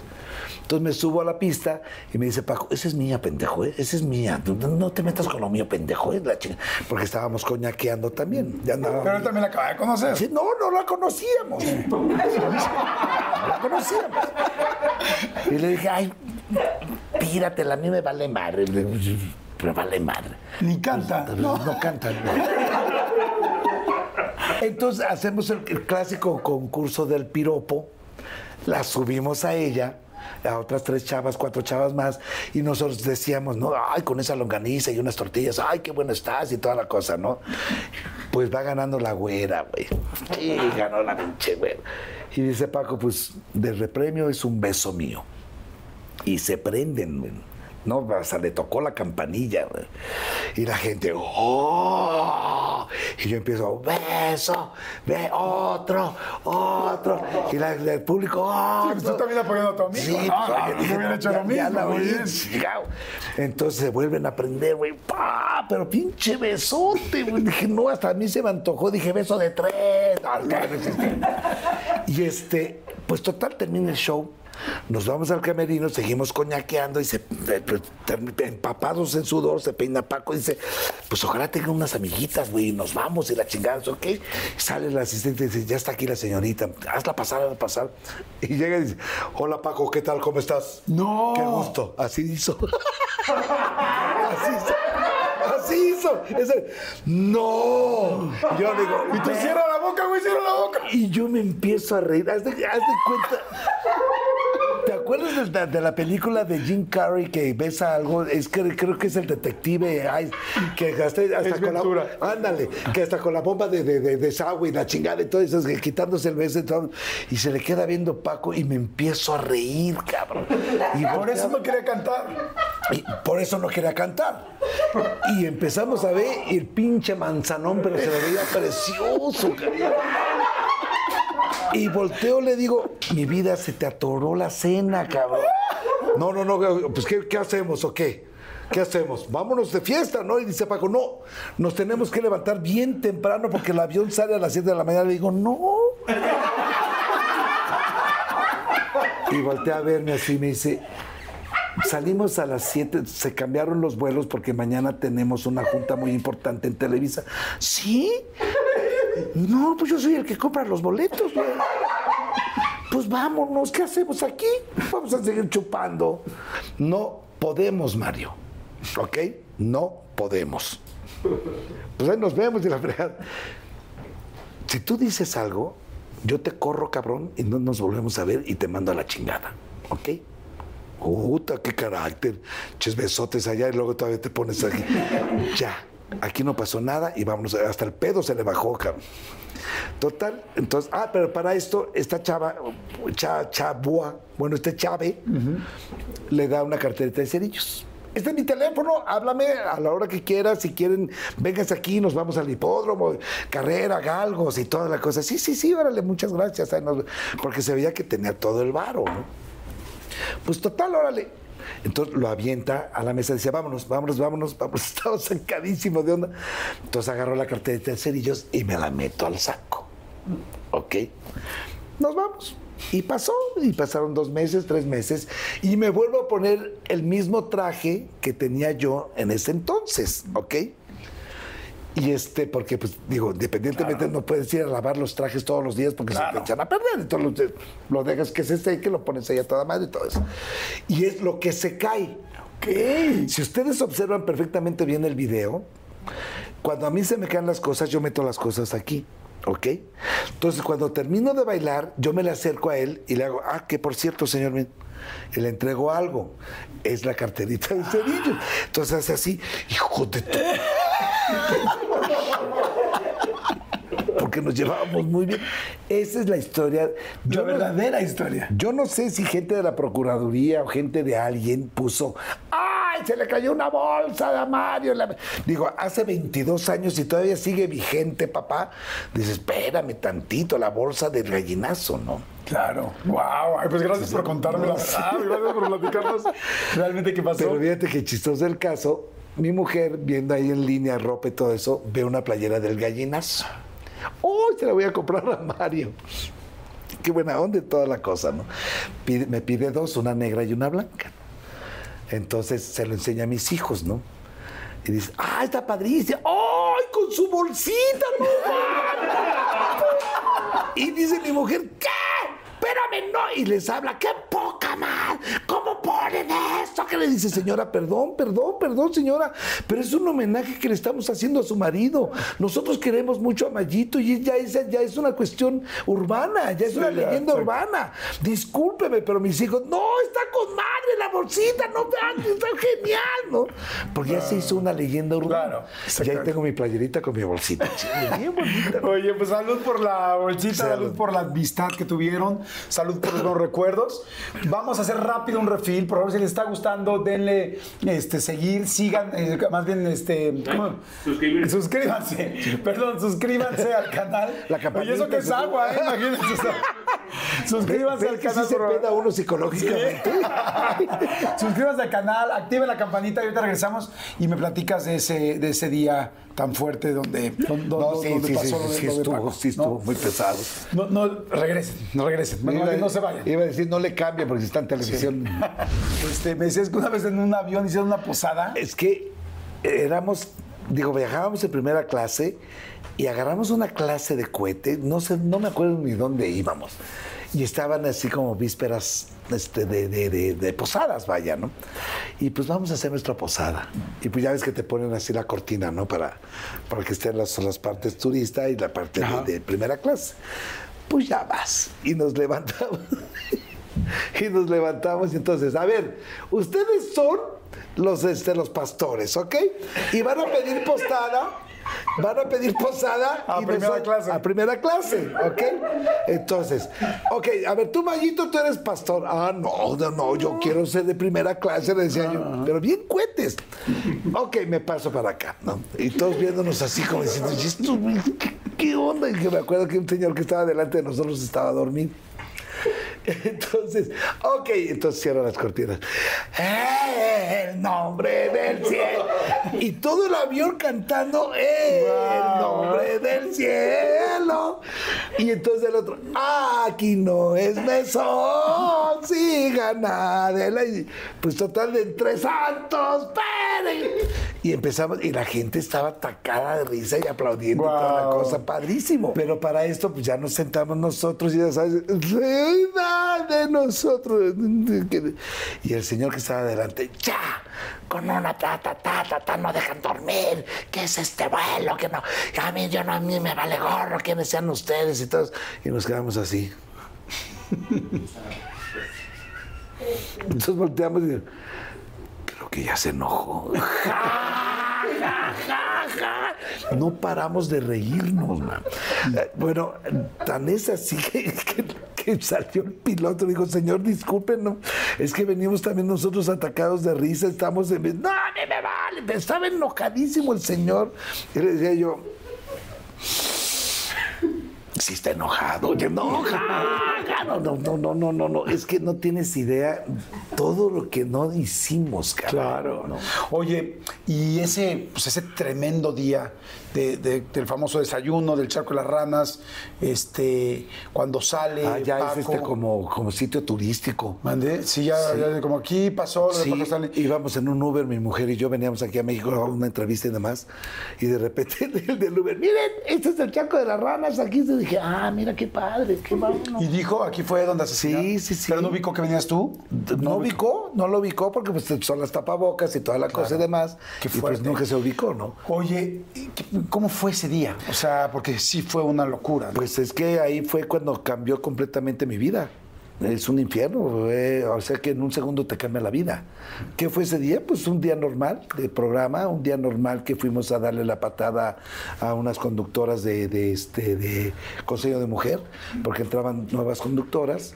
Entonces me subo a la pista y me dice, Paco, esa es mía, pendejo, ¿eh? esa es mía. No, no te metas con lo mío, pendejo, ¿eh? La chinga. Porque estábamos coñaqueando también. Ya Pero él también la acaba de conocer. Sí, no, no la conocíamos. No la conocíamos. Y le dije, ay, tíratela, a mí me vale madre. Me vale madre. Ni canta. No, no cantan. Entonces hacemos el, el clásico concurso del piropo, la subimos a ella, a otras tres chavas, cuatro chavas más, y nosotros decíamos, no, ay, con esa longaniza y unas tortillas, ay, qué buena estás y toda la cosa, ¿no? Pues va ganando la güera, güey. Sí, ganó la pinche güera. Y dice Paco, pues, de repremio es un beso mío. Y se prenden, güey. No, hasta le tocó la campanilla, güey. Y la gente, ¡oh! Y yo empiezo, beso, ve otro, otro. Y la- el público, ¡oh! Sí, pues tú también apoyando a tu amigo. Sí, ¿no? pues, Ah, hubiera hecho lo mismo. la. Entonces se vuelven a prender, güey. ¡pa! Pero pinche besote, güey. Dije, no, hasta a mí se me antojó. Dije, beso de tres. Y este, pues total, termina el show. Nos vamos al camerino, seguimos coñaqueando y se, eh, pues, empapados en sudor, se peina Paco y dice, pues ojalá tenga unas amiguitas, güey, nos vamos y la chingada, ¿ok? Sale el asistente y dice, ya está aquí la señorita, hazla pasar, hazla pasar. Y llega y dice, hola Paco, ¿qué tal? ¿Cómo estás? No. Qué gusto. Así hizo. Así hizo. Así hizo. Ese- No. Y Yo digo, Y tú cierra la boca, güey, cierra la boca. Y yo me empiezo a reír. Haz de, haz de cuenta. ¿Te acuerdas de, de la película de Jim Carrey que besa algo? Es que creo que es el detective ay, que hasta, con la ándale, que hasta con la bomba de, de, de desagüe y la chingada y todo eso, quitándose el beso y todo, y se le queda viendo Paco y me empiezo a reír, cabrón. Y Por eso no quería cantar. y por eso no quería cantar. Y empezamos a ver el pinche manzanón, pero se le veía precioso. cabrón. Y volteo, le digo, mi vida se te atoró la cena, cabrón. No, no, no, pues ¿qué, qué hacemos o qué? ¿Qué hacemos? Vámonos de fiesta, ¿no? Y dice Paco, no, nos tenemos que levantar bien temprano porque el avión sale a las 7 de la mañana. Le digo, no. Y voltea a verme así y me dice, Salimos a las 7, se cambiaron los vuelos porque mañana tenemos una junta muy importante en Televisa. ¿Sí? No, pues yo soy el que compra los boletos, güey. Pues vámonos, ¿qué hacemos aquí? Vamos a seguir chupando. No podemos, Mario. ¿Ok? No podemos. Pues ahí nos vemos y la fregada. Si tú dices algo, yo te corro, cabrón, y no nos volvemos a ver y te mando a la chingada. ¿Ok? Puta, qué carácter. Ches besotes allá y luego todavía te pones aquí. Ya, aquí no pasó nada y vámonos. Hasta el pedo se le bajó, cabrón. Total, entonces, ah, pero para esto, esta chava, cha, chabua, bueno, este chave, le da una carterita de cerillos. Este es mi teléfono, háblame a la hora que quieras, si quieren, vengas aquí, nos vamos al hipódromo, carrera, galgos y toda la cosa. Sí, sí, sí, órale, muchas gracias. Porque se veía que tenía todo el varo, ¿no? Pues total, órale. Entonces lo avienta a la mesa y dice, vámonos, vámonos, vámonos, vámonos. Estaba sacadísimo de onda. Entonces agarró la carterita de cerillos y me la meto al saco. ¿Ok? Nos vamos. Y pasó, y pasaron dos meses, tres meses, y me vuelvo a poner el mismo traje que tenía yo en ese entonces, ¿ok? Y este, porque, pues, digo, independientemente no puedes ir a lavar los trajes todos los días porque se te echan a perder. Entonces lo, lo dejas que se seque, lo pones ahí a toda madre y todo eso. Y es lo que se cae. Si ustedes observan perfectamente bien el video, cuando a mí se me caen las cosas, yo meto las cosas aquí. ¿Ok? Entonces, cuando termino de bailar, yo me le acerco a él y le hago, ah, que por cierto, señor, y le entrego algo. Es la carterita de cerillos. Entonces hace así, hijo de tu... Porque nos llevábamos muy bien. Esa es la historia. La no- verdadera historia. yo no sé si gente de la Procuraduría o gente de alguien puso, ¡ay! Se le cayó una bolsa de Mario. en la-". Digo, hace 22 años y todavía sigue vigente, papá. Dices, espérame tantito, la bolsa del gallinazo, ¿no? Claro. Wow. Ay, pues gracias por contarme la verdad. Gracias por platicarnos realmente qué pasó. Pero fíjate que chistoso el caso. Mi mujer, viendo ahí en línea ropa y todo eso, ve una playera del gallinazo. ¡Oh! Se la voy a comprar a Mario. Qué buena onda y toda la cosa, ¿no? Me pide dos, una negra y una blanca. Entonces se lo enseña a mis hijos, ¿no? Y dice, ¡ah, está padrísima! ¡Ay, con su bolsita! no y dice mi mujer, ¿qué? Espérame, no. Y les habla, ¡qué poca más! ¿Cómo ponen esto? Que le dice, señora, perdón, perdón, perdón, señora, pero es un homenaje que le estamos haciendo a su marido. Nosotros queremos mucho a Mayito y ya es, ya es una cuestión urbana, ya es una ya, leyenda sí. urbana. Discúlpeme, pero mis hijos, no, está con madre la bolsita, no está genial, ¿no? Porque ya se hizo una leyenda urbana. Claro, y ahí tengo mi playerita con mi bolsita. Oye, pues salud por la bolsita, salud, Salud. por la amistad que tuvieron, salud por los buenos recuerdos. Vamos a hacer rápido un refil, por favor, si les está gustando, denle este, seguir, sigan, eh, más bien, este, ¿cómo? suscribirse. Suscríbanse, perdón, suscríbanse al canal. La Oye, eso que es sí. agua, ¿eh? imagínense. suscríbanse ¿Ves al canal. sí se peda uno psicológicamente? Suscríbanse al canal, activen la campanita y ahorita regresamos y me platicas de ese, de ese día tan fuerte donde, don- don- No, sí, donde sí, sí, pasó sí estuvo, Paco, sí ¿no? estuvo muy pesado. No, no, regresen, no regresen. Bien, no se vayan. Iba a decir, no le cambia porque está en televisión. Este, me decías que una vez en un avión hicieron una posada. Es que éramos, digo, viajábamos en primera clase y agarramos una clase de cohete, no sé, no me acuerdo ni dónde íbamos. Y estaban así como vísperas este, de, de- de- de posadas, vaya, ¿no? Y pues vamos a hacer nuestra posada. Y pues ya ves que te ponen así la cortina, ¿no? Para, para que estén las, las partes turista y la parte de, primera clase. Pues ya vas. Y nos levantamos. y nos levantamos y entonces, a ver, ustedes son los, este, los pastores, ¿ok? Y van a pedir posada, van a pedir posada A y primera nosotros- clase. A primera clase, ¿ok? Entonces, ok, a ver, tú, Mayito, tú eres pastor. Ah, no, no, no, yo quiero ser de primera clase, le decía yo, pero bien cuetes. Ok, me paso para acá, ¿no? Y todos viéndonos así como diciendo, "¿Y esto, güey, ¿qué, qué onda? Y que me acuerdo que un señor que estaba delante de nosotros estaba dormido. Entonces, ok, entonces cierro las cortinas. ¡Eh, el nombre del cielo. Y todo el avión cantando ¡Eh, el nombre del cielo. Y entonces el otro, aquí no es mesón, siga nadie. Y, Pues total de entre santos, pero. Y empezamos, y la gente estaba atacada de risa y aplaudiendo toda la cosa padrísimo. Pero para esto, pues ya nos sentamos nosotros y ya sabes, reina de nosotros. Y el señor que estaba adelante, ya, con una ta, ta, ta, ta, ta, no dejan dormir. ¿Qué es este vuelo? Que no, a mí, yo no, a mí me vale gorro, quiénes sean ustedes y todos. Y nos quedamos así. Entonces volteamos y que ya se enojó. No paramos de reírnos, man. Eh, Bueno, tan es así que, salió el piloto y dijo, señor, discúlpenos, es que venimos también nosotros atacados de risa, estamos de... No, me vale, estaba enojadísimo el señor. Y le decía yo, Sí está enojado, que ah, no, no, no, no, no, no, no, es que no tienes idea todo lo que no hicimos, cabrón. Claro. No. Oye, y ese, pues ese tremendo día de- de- del famoso desayuno del charco de las ranas, este, cuando sale. Ah, ya Paco, es este como, como sitio turístico. Mandé, sí, ya, ya como aquí pasó, Sí, íbamos en un Uber, mi mujer y yo veníamos aquí a México a una entrevista y demás, y de repente el del Uber, miren, este es el Chaco de las Ranas, aquí y dije, ah, mira qué padre, qué vámonos. Y dijo, aquí fue donde asesinaron. Sí, sí, sí. Pero no ubicó que venías tú. No ubicó, no lo ubicó porque pues son las tapabocas y toda la cosa y demás. Qué y pues nunca se ubicó, ¿no? Oye, ¿qué- ¿cómo fue ese día? O sea, porque sí fue una locura. ¿no? Pues es que ahí fue cuando cambió completamente mi vida. Es un infierno, eh, o sea que en un segundo te cambia la vida. ¿Qué fue ese día? Pues un día normal de programa, un día normal que fuimos a darle la patada a unas conductoras de, de este de Consejo de Mujer, porque entraban nuevas conductoras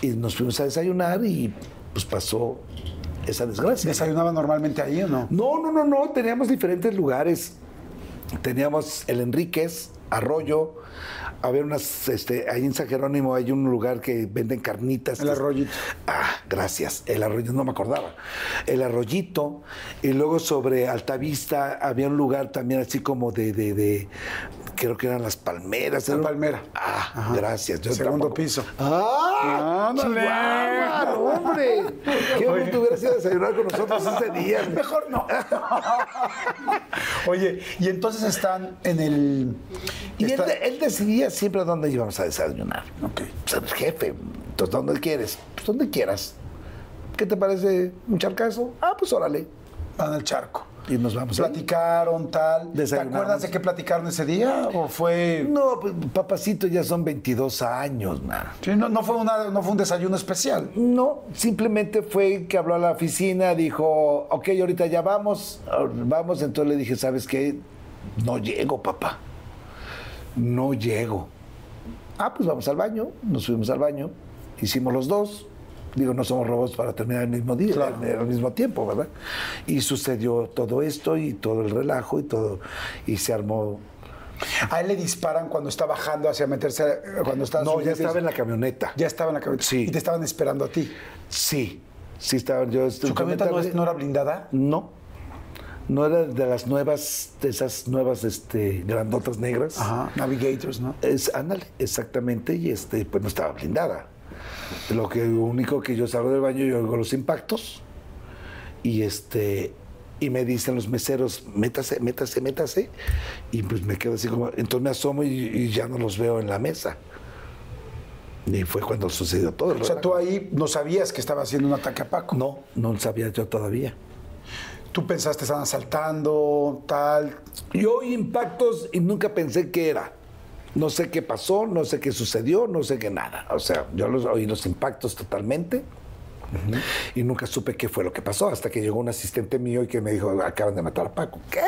y nos fuimos a desayunar y pues pasó esa desgracia. ¿Desayunaba normalmente ahí o no? No, no, no, no, teníamos diferentes lugares. Teníamos el Enríquez, Arroyo, había unas, este, ahí en San Jerónimo hay un lugar que venden carnitas. El Arroyito. Ah, gracias, el arroyo, no me acordaba. El arroyito, y luego sobre Altavista había un lugar también así como de, de, de- creo que eran las palmeras. La Palmera. Ah, Ajá. gracias. yo Segundo tampoco- piso. ¡Ah! Ándale. Hombre! Qué bonito hubiera sido desayunar con nosotros ese día. Mejor no. Oye, y entonces están en el. Y él decidía siempre dónde íbamos a desayunar. Ok. Pues el jefe, entonces, ¿dónde quieres? Pues donde quieras. ¿Qué te parece un charcazo? Ah, pues órale. Van al charco. Y nos vamos. Platicaron, tal. ¿Te acuerdas de qué platicaron ese día? ¿O fue.? No, pues papacito ya son 22 años, man. Sí, no, no fue una, no fue un desayuno especial. No, simplemente fue que habló a la oficina, dijo, ok, ahorita ya vamos, vamos. Entonces le dije, ¿sabes qué? No llego, papá. No llego. Ah, pues vamos al baño. Nos fuimos al baño. Hicimos los dos. Digo, no somos robots para terminar el mismo día, Claro. al mismo tiempo, ¿verdad? Y sucedió todo esto y todo el relajo y todo. Y se armó. A él le disparan cuando está bajando hacia meterse. eh, Cuando está No, ya estaba en la camioneta. Ya estaba en la camioneta. Sí. Y te estaban esperando a ti. Sí, sí estaban yo. ¿Su camioneta no, es- no era blindada? No. No era de las nuevas, de esas nuevas este, grandotas negras. Ajá. Navigators, ¿no? Es, ándale, exactamente, y este, pues no estaba blindada. Lo que único que yo salgo del baño y oigo los impactos. Y este, y me dicen los meseros, métase, métase, métase. Y pues me quedo así como, entonces me asomo y, y ya no los veo en la mesa. Y fue cuando sucedió todo. O sea, tú ahí no sabías que estaba haciendo un ataque a Paco. No, no lo sabía yo todavía. Tú pensaste, estaban asaltando, tal. Yo impactos y nunca pensé qué era. No sé qué pasó, no sé qué sucedió, no sé qué nada. O sea, yo los, oí los impactos totalmente y nunca supe qué fue lo que pasó hasta que llegó un asistente mío y que me dijo, acaban de matar a Paco. ¿Qué?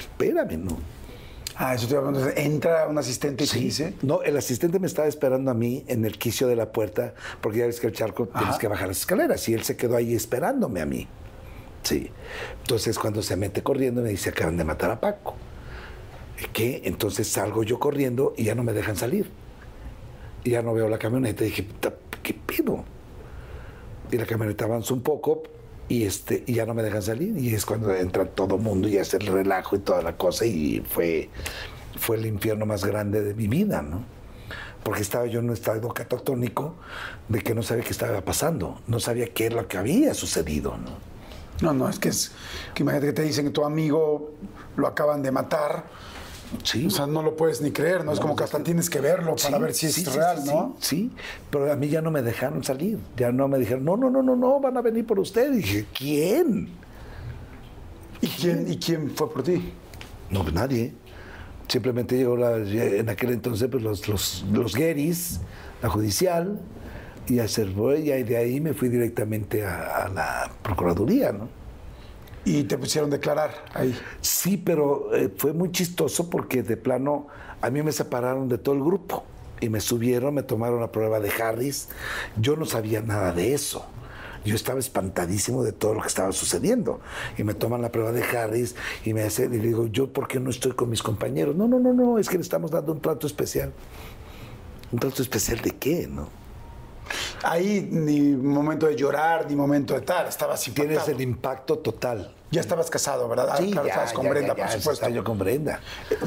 Espérame, no. Ah, eso te iba a preguntar. Entra un asistente y te dice. No, el asistente me estaba esperando a mí en el quicio de la puerta porque ya ves que el charco tienes que bajar las escaleras y él se quedó ahí esperándome a mí. Sí. Entonces cuando se mete corriendo me dice, acaban de matar a Paco. ¿Qué? Entonces salgo yo corriendo y ya no me dejan salir. Ya no veo la camioneta. Y dije, "Puta, ¿qué pedo? Y la camioneta avanza un poco y, este, y ya no me dejan salir. Y es cuando entra todo mundo y hace el relajo y toda la cosa. Y fue, fue el infierno más grande de mi vida, ¿no? Porque estaba yo en un estado catatónico de que no sabía qué estaba pasando. No sabía qué es lo que había sucedido, ¿no? No, no, es que es. Que imagínate que te dicen que tu amigo lo acaban de matar. Sí. O sea, no lo puedes ni creer, ¿no? Es como que hasta tienes que verlo para Sí, ver si es sí, real, ¿no? Sí, sí, pero a mí ya no me dejaron salir. Ya no me dijeron, no, no, no, no, no, van a venir por usted. Y dije, ¿quién? ¿Y quién, ¿Y quién fue por ti? No, pues nadie. Simplemente llegó la- en aquel entonces pues, los, los, los gueris, la judicial, y a y de ahí me fui directamente a, a la Procuraduría, ¿no? Y te pusieron declarar ahí. Sí, pero eh, fue muy chistoso porque de plano a mí me separaron de todo el grupo y me subieron, me tomaron la prueba de Harris. Yo no sabía nada de eso. Yo estaba espantadísimo de todo lo que estaba sucediendo. Y me toman la prueba de Harris y me hacen, y digo, ¿yo por qué no estoy con mis compañeros? No, no, no, no, es que le estamos dando un trato especial. ¿Un trato especial de qué, no? Ahí ni momento de llorar, ni momento de tal, estabas Tienes impactado. el impacto total. Ya estabas casado, ¿verdad? Ah, Sí, claro, ya, estabas con ya, Brenda, ya, por supuesto. yo con Brenda.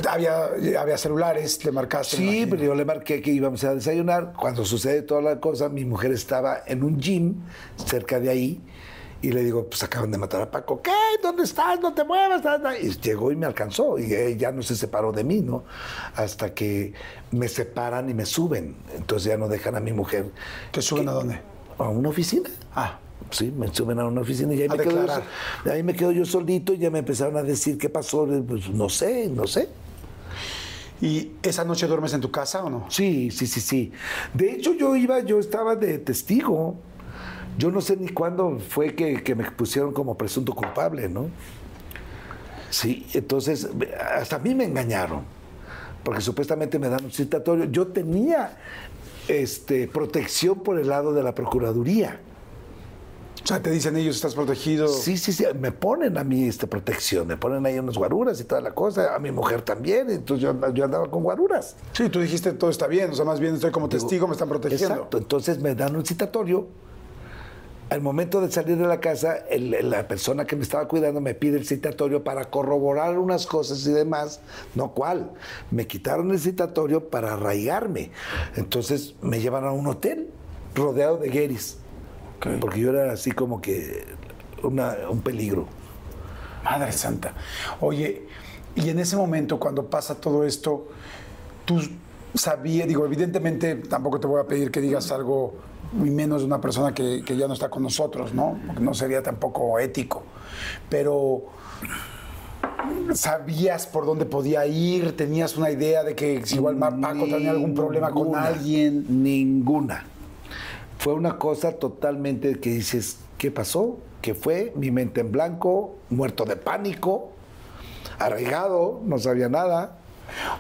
Había, había celulares, le marcaste. Sí, pero yo le marqué que íbamos a desayunar. Cuando sucede toda la cosa, mi mujer estaba en un gym cerca de ahí y le digo, pues acaban de matar a Paco. ¿Qué? ¿Dónde estás? No te muevas. Y llegó y me alcanzó y ella ya no se separó de mí, ¿no? Hasta que me separan y me suben. Entonces ya no dejan a mi mujer. ¿Te suben a dónde? A una oficina. Ah, Sí, me suben a una oficina y ahí, A me quedo yo, ahí me quedo yo solito y ya me empezaron a decir qué pasó. Pues no sé, no sé. ¿y esa noche duermes en tu casa o no? Sí, sí, sí, sí. De hecho, yo iba, yo estaba de testigo. Yo no sé ni cuándo fue que, que me pusieron como presunto culpable, ¿no? Sí, entonces, hasta a mí me engañaron, porque supuestamente me dan un citatorio. Yo tenía este, protección por el lado de la Procuraduría. O sea, te dicen ellos, estás protegido. Sí, sí, sí, me ponen a mí esta protección, me ponen ahí unas guaruras y toda la cosa, a mi mujer también, entonces yo, yo andaba con guaruras. Sí, tú dijiste todo está bien, o sea, más bien estoy como testigo, me están protegiendo. Exacto, entonces me dan un citatorio. Al momento de salir de la casa, el- la persona que me estaba cuidando me pide el citatorio para corroborar unas cosas y demás. No cuál. Me quitaron el citatorio para arraigarme. Entonces me llevan a un hotel rodeado de gueris. Porque yo era así como que una- un peligro. Madre Santa. Oye, y en ese momento, cuando pasa todo esto, tú sabías, digo, evidentemente tampoco te voy a pedir que digas algo, y menos de una persona que, que ya no está con nosotros, ¿no? Porque no sería tampoco ético. Pero sabías por dónde podía ir, tenías una idea de que si igual Paco tenía algún problema con alguien. Ninguna. Fue una cosa totalmente que dices, ¿qué pasó? ¿Qué fue? Mi mente en blanco, muerto de pánico, arraigado, no sabía nada.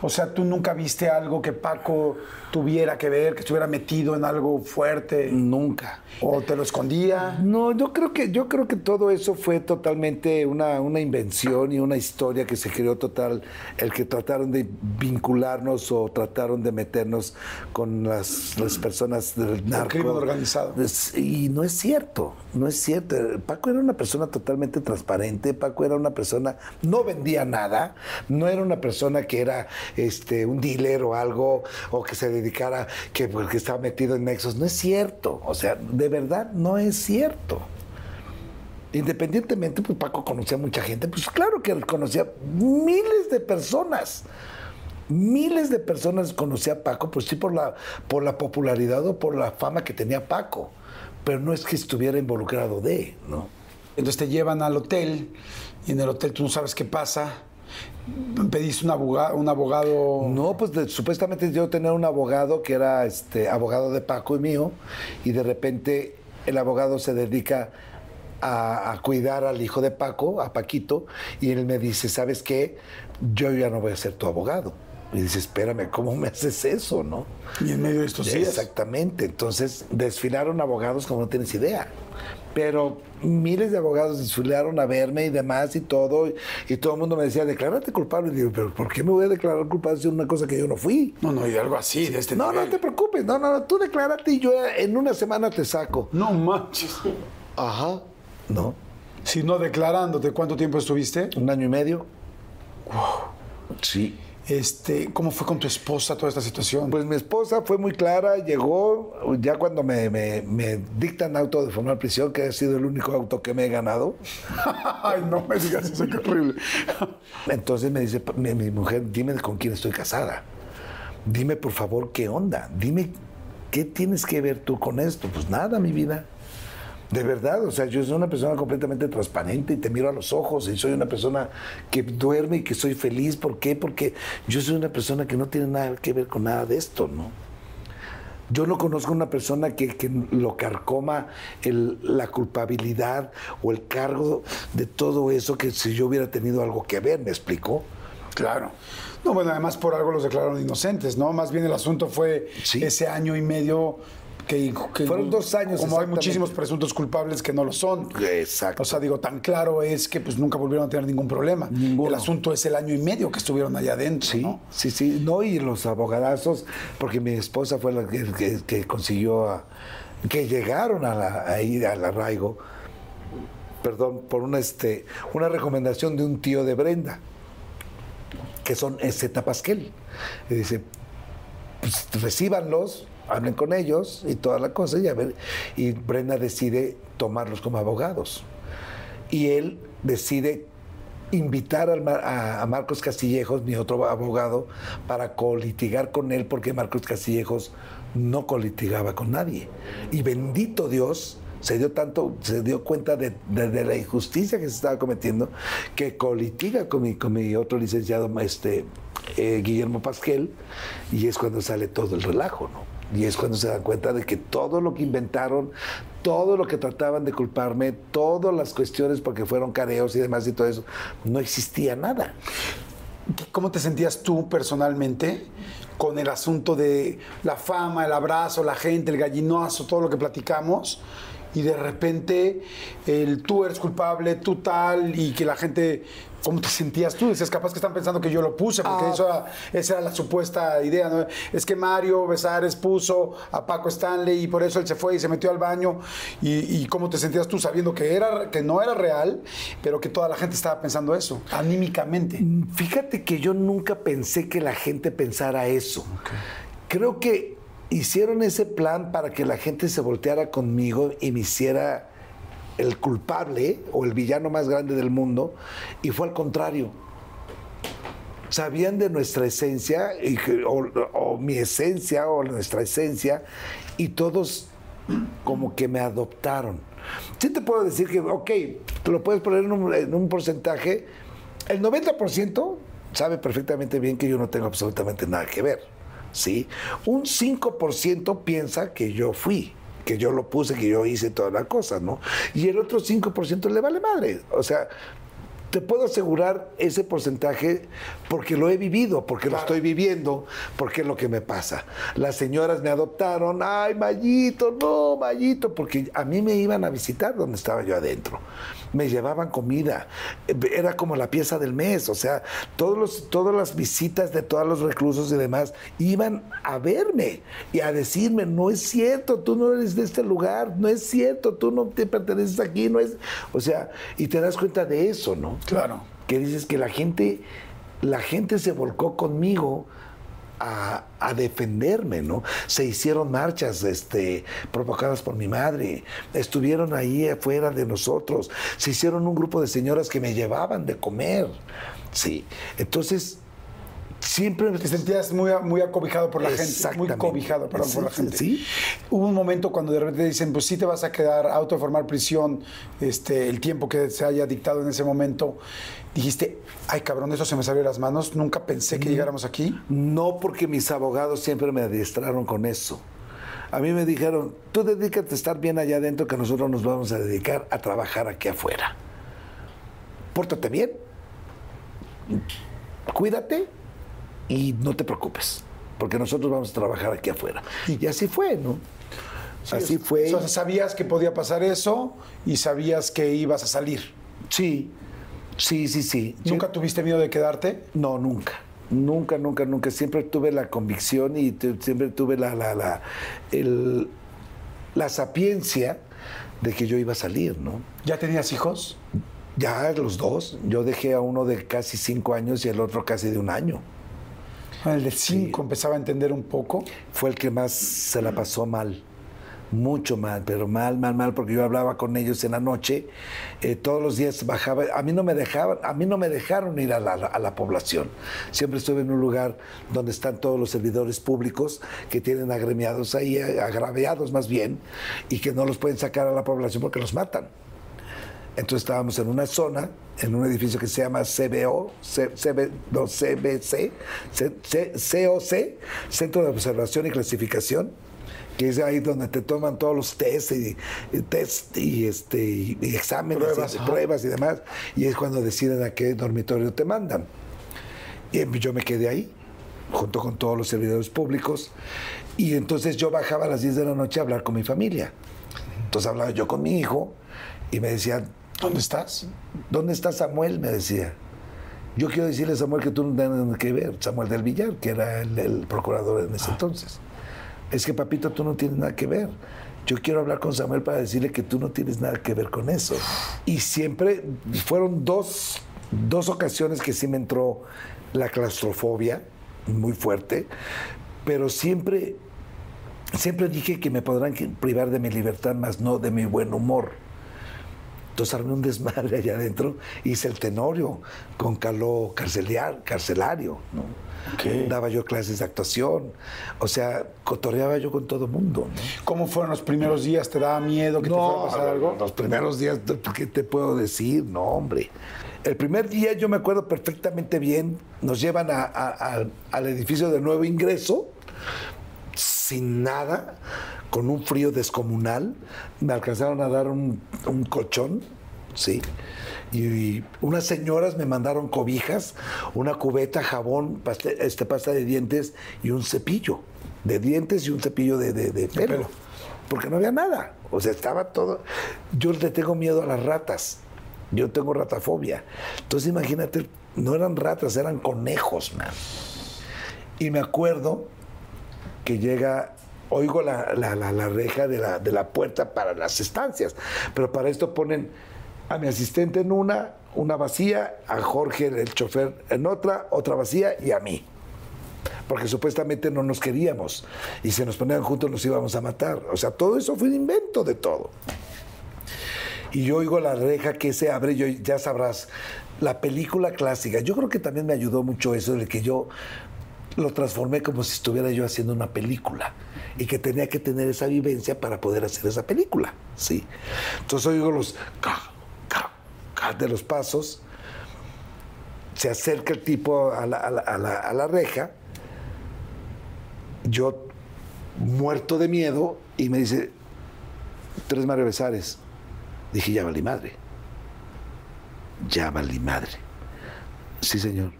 O sea, tú nunca viste algo que Paco tuviera que ver, que estuviera metido en algo fuerte, Nunca. o te lo escondía. No, yo creo que yo creo que todo eso fue totalmente una, una invención y una historia que se creó total, el que trataron de vincularnos o trataron de meternos con las, las personas del narco. crimen organizado. Y no es cierto, no es cierto. Paco era una persona totalmente transparente, Paco era una persona, no vendía nada, no era una persona que era este, un dealer o algo, o que se dedicara, que porque estaba metido en nexos. No es cierto, o sea, de verdad no es cierto. Independientemente, pues Paco conocía a mucha gente, pues claro que conocía miles de personas. Miles de personas conocía a Paco, pues sí por la, por la popularidad o por la fama que tenía Paco. Pero no es que estuviera involucrado de, ¿no? Entonces te llevan al hotel y en el hotel tú no sabes qué pasa. Pediste un abogado, un abogado. No, pues de- supuestamente yo tenía un abogado que era este abogado de Paco y mío, y de repente el abogado se dedica a, a cuidar al hijo de Paco, a Paquito, y él me dice, ¿sabes qué? Yo ya no voy a ser tu abogado. Y dice, espérame, ¿cómo me haces eso, no? Y en medio de estos días. Exactamente. Entonces desfilaron abogados como no tienes idea. Pero miles de abogados desfilaron a verme y demás y todo. Y, todo el mundo me decía, declárate culpable. Y digo, pero ¿por qué me voy a declarar culpable de una cosa que yo no fui? No, no, y algo así, de este No, no te preocupes. No, no, no. Tú declárate y yo en una semana te saco. No manches. Ajá. No. Si no declarándote, ¿cuánto tiempo estuviste? Un año y medio. Sí. Este, ¿Cómo fue con tu esposa toda esta situación? Pues mi esposa fue muy clara, llegó ya cuando me, me- me dictan auto de formal prisión, que ha sido el único auto que me he ganado. Ay, no me digas eso, qué horrible. Entonces me dice mi, mi mujer, dime con quién estoy casada. Dime por favor qué onda. Dime qué tienes que ver tú con esto. Pues nada, mi vida. De verdad, o sea, yo soy una persona completamente transparente y te miro a los ojos y soy una persona que duerme y que soy feliz. ¿Por qué? Porque yo soy una persona que no tiene nada que ver con nada de esto, ¿no? Yo no conozco una persona que, que lo carcoma el- la culpabilidad o el cargo de todo eso que si yo hubiera tenido algo que ver, ¿me explicó? Claro. No, bueno, además por algo los declararon inocentes, ¿no? Más bien el asunto fue Sí. ese año y medio Que, que- Fueron dos años, Como hay muchísimos presuntos culpables que no lo son. Exacto. O sea, digo, tan claro es que pues nunca volvieron a tener ningún problema. Ninguno. El asunto es el año y medio que estuvieron allá adentro, Sí, ¿no? sí, sí. No, y los abogadazos, porque mi esposa fue la que, que- que consiguió a- que llegaron a la, ahí al arraigo, perdón, por una, este, una recomendación de un tío de Brenda, que son Zeta Pasquel. Y dice, pues recíbanlos, hablen con ellos y toda la cosa, y, a y Brenda decide tomarlos como abogados. Y él decide invitar a, Marcos Castillejos, mi otro abogado, para colitigar con él, porque Marcos Castillejos no colitigaba con nadie. Y bendito Dios, se dio tanto, se dio cuenta de, de- la injusticia que se estaba cometiendo, que colitiga con mi, con otro licenciado, este, eh, Guillermo Pasquel, y es cuando sale todo el relajo, ¿no? Y es cuando se dan cuenta de que todo lo que inventaron, todo lo que trataban de culparme, todas las cuestiones porque fueron careos y demás y todo eso, no existía nada. ¿Cómo te sentías tú personalmente con el asunto de la fama, el abrazo, la gente, el gallinazo, todo lo que platicamos? Y de repente el tú eres culpable, tú tal, y que la gente, ¿cómo te sentías tú? Decías, capaz que están pensando que yo lo puse, porque Ah. eso era- esa era la supuesta idea, ¿no? Es que Mario Besares puso a Paco Stanley y por eso él se fue y se metió al baño. ¿Y, y cómo te sentías tú sabiendo que, era, que no era real, pero que toda la gente estaba pensando eso, anímicamente? Fíjate que yo nunca pensé que la gente pensara eso. Creo que hicieron ese plan para que la gente se volteara conmigo y me hiciera el culpable o el villano más grande del mundo, y fue al contrario. Sabían de nuestra esencia, o, mi esencia, o nuestra esencia, y todos como que me adoptaron. Sí te puedo decir que, ok, te lo puedes poner en un, en porcentaje, el 90% sabe perfectamente bien que yo no tengo absolutamente nada que ver, ¿sí? Un 5% piensa que yo fui, que yo lo puse, que yo hice toda la cosa, ¿no? Y el otro 5% le vale madre, o sea... Te puedo asegurar ese porcentaje porque lo he vivido, porque lo estoy viviendo, porque es lo que me pasa. Las señoras me adoptaron, ay, Mayito, no, Mayito, porque a mí me iban a visitar donde estaba yo adentro. Me llevaban comida, era como la pieza del mes, o sea, todos los, todas las visitas de todos los reclusos y demás iban a verme y a decirme, no es cierto, tú no eres de este lugar, no es cierto, tú no te perteneces aquí, no es, o sea, y te das cuenta de eso, ¿no? Claro. que dices que la gente, la gente se volcó conmigo a, a defenderme, ¿no? Se hicieron marchas este, provocadas por mi madre, estuvieron ahí afuera de nosotros, se hicieron un grupo de señoras que me llevaban de comer, sí. Entonces, siempre Te sentías muy, muy acobijado por la gente, muy cobijado perdón, por la gente. sí. Hubo un momento cuando de repente dicen, pues sí te vas a quedar auto de formar prisión este, el tiempo que se haya dictado en ese momento. Dijiste, ay cabrón, eso se me salió de las manos, nunca pensé que llegáramos aquí. No porque mis abogados siempre me adiestraron con eso. A mí me dijeron, tú dedícate a estar bien allá adentro que nosotros nos vamos a dedicar a trabajar aquí afuera. Pórtate bien, cuídate y no te preocupes, porque nosotros vamos a trabajar aquí afuera. Y así fue, ¿no? así fue. O sea, sabías que podía pasar eso y sabías que ibas a salir. Sí, sí, sí, sí. ¿Nunca tuviste miedo de quedarte? No, nunca. Nunca, nunca, nunca. Siempre tuve la convicción y siempre tuve la, la, la, el- la sapiencia de que yo iba a salir, ¿no? ¿Ya tenías hijos? Ya los dos. Yo dejé a uno de casi cinco años y el otro casi de un año. El de cinco empezaba a entender un poco. Fue el que más se la pasó mal. Mucho mal, pero mal, mal, mal, porque yo hablaba con ellos en la noche, eh, todos los días bajaba, a mí no me dejaban, a mí no me dejaron ir a la, a la población. Siempre estuve en un lugar donde están todos los servidores públicos que tienen agremiados ahí, eh, agraviados más bien, y que no los pueden sacar a la población porque los matan. Entonces estábamos en una zona, en un edificio que se llama CBO, C- CB, no, CBC, C- C- COC, Centro de Observación y Clasificación, que es ahí donde te toman todos los test y, y test y, este, y, y exámenes, Pruebas, y, pruebas y demás, y es cuando deciden a qué dormitorio te mandan. Y yo me quedé ahí. junto con todos los servidores públicos. Y entonces yo bajaba a las 10 de la noche a hablar con mi familia. Entonces hablaba yo con mi hijo y me decían, ¿Dónde estás? ¿dónde está Samuel? Me decía. Yo quiero decirle a Samuel que tú no tienes nada que ver, Samuel del Villar, que era el, el procurador en ese entonces. Es que, papito, tú no tienes nada que ver. Yo quiero hablar con Samuel para decirle que tú no tienes nada que ver con eso. Y siempre fueron dos, dos ocasiones que sí me entró la claustrofobia muy fuerte, pero siempre, siempre dije que me podrán privar de mi libertad, más no de mi buen humor. Entonces armé un desmadre allá adentro, hice el tenorio con caló carceliar, carcelario, ¿no? Daba yo clases de actuación, o sea, cotorreaba yo con todo mundo, ¿no? ¿Cómo fueron los primeros días? ¿Te daba miedo que te fuera a pasar algo? Los primeros días, ¿qué te puedo decir? No, hombre. El primer día yo me acuerdo perfectamente bien, nos llevan a- a- a- al edificio de nuevo ingreso, sin nada, con un frío descomunal. Me alcanzaron a dar un, un colchón, ¿sí? Y, unas señoras me mandaron cobijas, una cubeta, jabón, paste- este, pasta de dientes y un cepillo de dientes y un cepillo de, de- de pelo. pelo. Porque no había nada. O sea, estaba todo. Yo le tengo miedo a las ratas. Yo tengo ratafobia. Entonces, imagínate, no eran ratas, eran conejos, man. Y me acuerdo que llega, oigo la, la- la- reja de la, de la puerta para las estancias, pero para esto ponen a mi asistente en una, una vacía, a Jorge, el chofer, en otra, otra vacía y a mí. Porque supuestamente no nos queríamos y si nos ponían juntos nos íbamos a matar. O sea, todo eso fue un invento de todo. Y yo oigo la reja que se abre, yo, ya sabrás, la película clásica. Yo creo que también me ayudó mucho eso de que yo lo transformé como si estuviera yo haciendo una película y que tenía que tener esa vivencia para poder hacer esa película, ¿sí? Entonces oigo los ca, ca, ca de los pasos, se acerca el tipo a la, a la- a la- reja, yo muerto de miedo y me dice, tres Mario Besares. Dije, ya valí madre. Ya valí madre. Sí, señor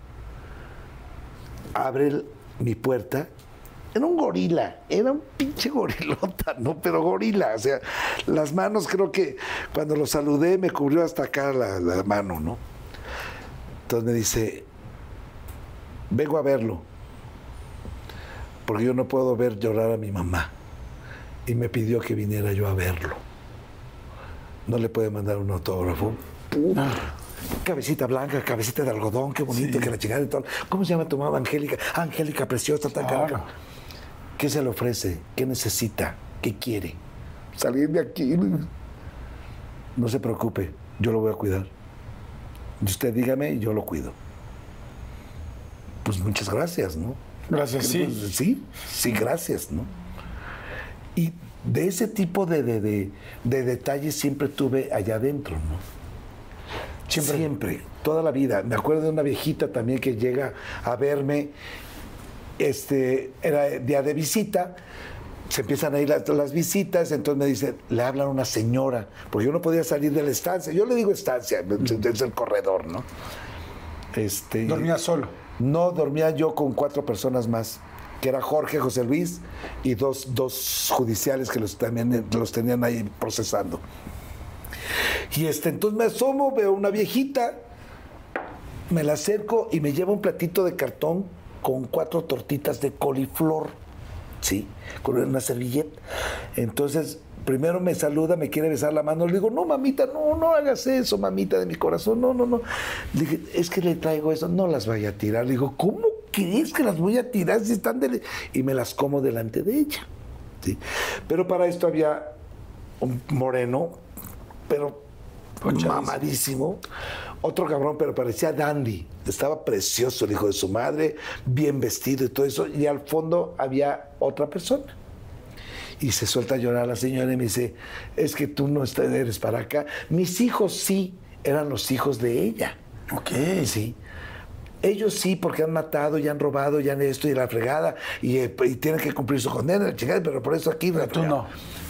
abre mi puerta. Era un gorila, era un pinche gorilota, ¿no? Pero gorila, o sea, las manos creo que cuando lo saludé me cubrió hasta acá la, la mano, ¿no? Entonces me dice, vengo a verlo, porque yo no puedo ver llorar a mi mamá. Y me pidió que viniera yo a verlo. ¿No le puede mandar un autógrafo? Ah. Cabecita blanca, cabecita de algodón, qué bonito, que la chingada y todo. ¿Cómo se llama tu mamá? Angélica. Angélica, preciosa, tan Claro. cara. ¿Qué se le ofrece? ¿Qué necesita? ¿Qué quiere? Salir de aquí. No se preocupe, yo lo voy a cuidar. Y usted dígame y yo lo cuido. Pues muchas gracias, ¿no? Gracias, sí. Pues, sí, sí, gracias, ¿no? Y de ese tipo de, de- de- de detalles siempre tuve allá adentro, ¿no? Siempre. Siempre, toda la vida. Me acuerdo de una viejita también que llega a verme, este, era día de visita, se empiezan a ir las, las visitas, entonces me dice, le hablan a una señora, porque yo no podía salir de la estancia, yo le digo estancia, es el corredor, ¿no? Este, Dormía solo. no, dormía yo con cuatro personas más, que era Jorge, José Luis y dos, dos judiciales que los, también los tenían ahí procesando. Y este, entonces me asomo, veo una viejita, me la acerco y me lleva un platito de cartón con cuatro tortitas de coliflor, ¿sí? Con una servilleta. Entonces, primero me saluda, me quiere besar la mano. Le digo, no, mamita, no, no hagas eso, mamita de mi corazón, no, no, no. Le dije, es que le traigo eso, no las vaya a tirar. Le digo, ¿cómo crees que las voy a tirar si están de... Y me las como delante de ella, ¿sí? Pero para esto había un moreno, pero mamadísimo. Otro cabrón, pero parecía dandy. Estaba precioso el hijo de su madre, bien vestido y todo eso. Y al fondo había otra persona. Y se suelta a llorar la señora y me dice, es que tú no eres para acá. Mis hijos sí eran los hijos de ella. Ok. Sí. Ellos sí, porque han matado y han robado y han esto y la fregada y, eh, y tienen que cumplir su condena, chingada, pero por eso aquí... la tú no.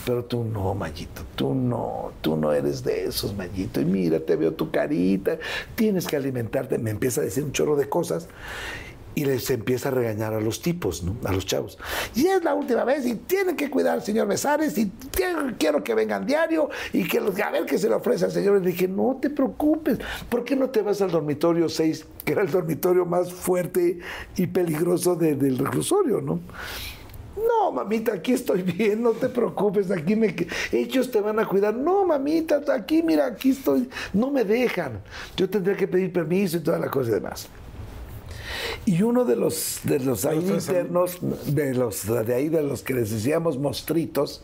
Pero tú no, Mayito, tú no, tú no eres de esos, Mayito. Y mira, te veo tu carita, tienes que alimentarte. Me empieza a decir un chorro de cosas. y les empieza a regañar a los tipos, ¿no? A los chavos. Y es la última vez y tienen que cuidar al señor Besares y quiero que vengan diario y que los, a ver qué se le ofrece al señor. Le dije, no te preocupes, ¿por qué no te vas al dormitorio 6, que era el dormitorio más fuerte y peligroso de- del reclusorio, ¿no? No, mamita, aquí estoy bien, no te preocupes, aquí me ellos te van a cuidar. No, mamita, aquí mira, aquí estoy. No me dejan. Yo tendría que pedir permiso y toda la cosa y demás. Y uno de los de los ahí internos, de los de ahí de los que les decíamos mostritos,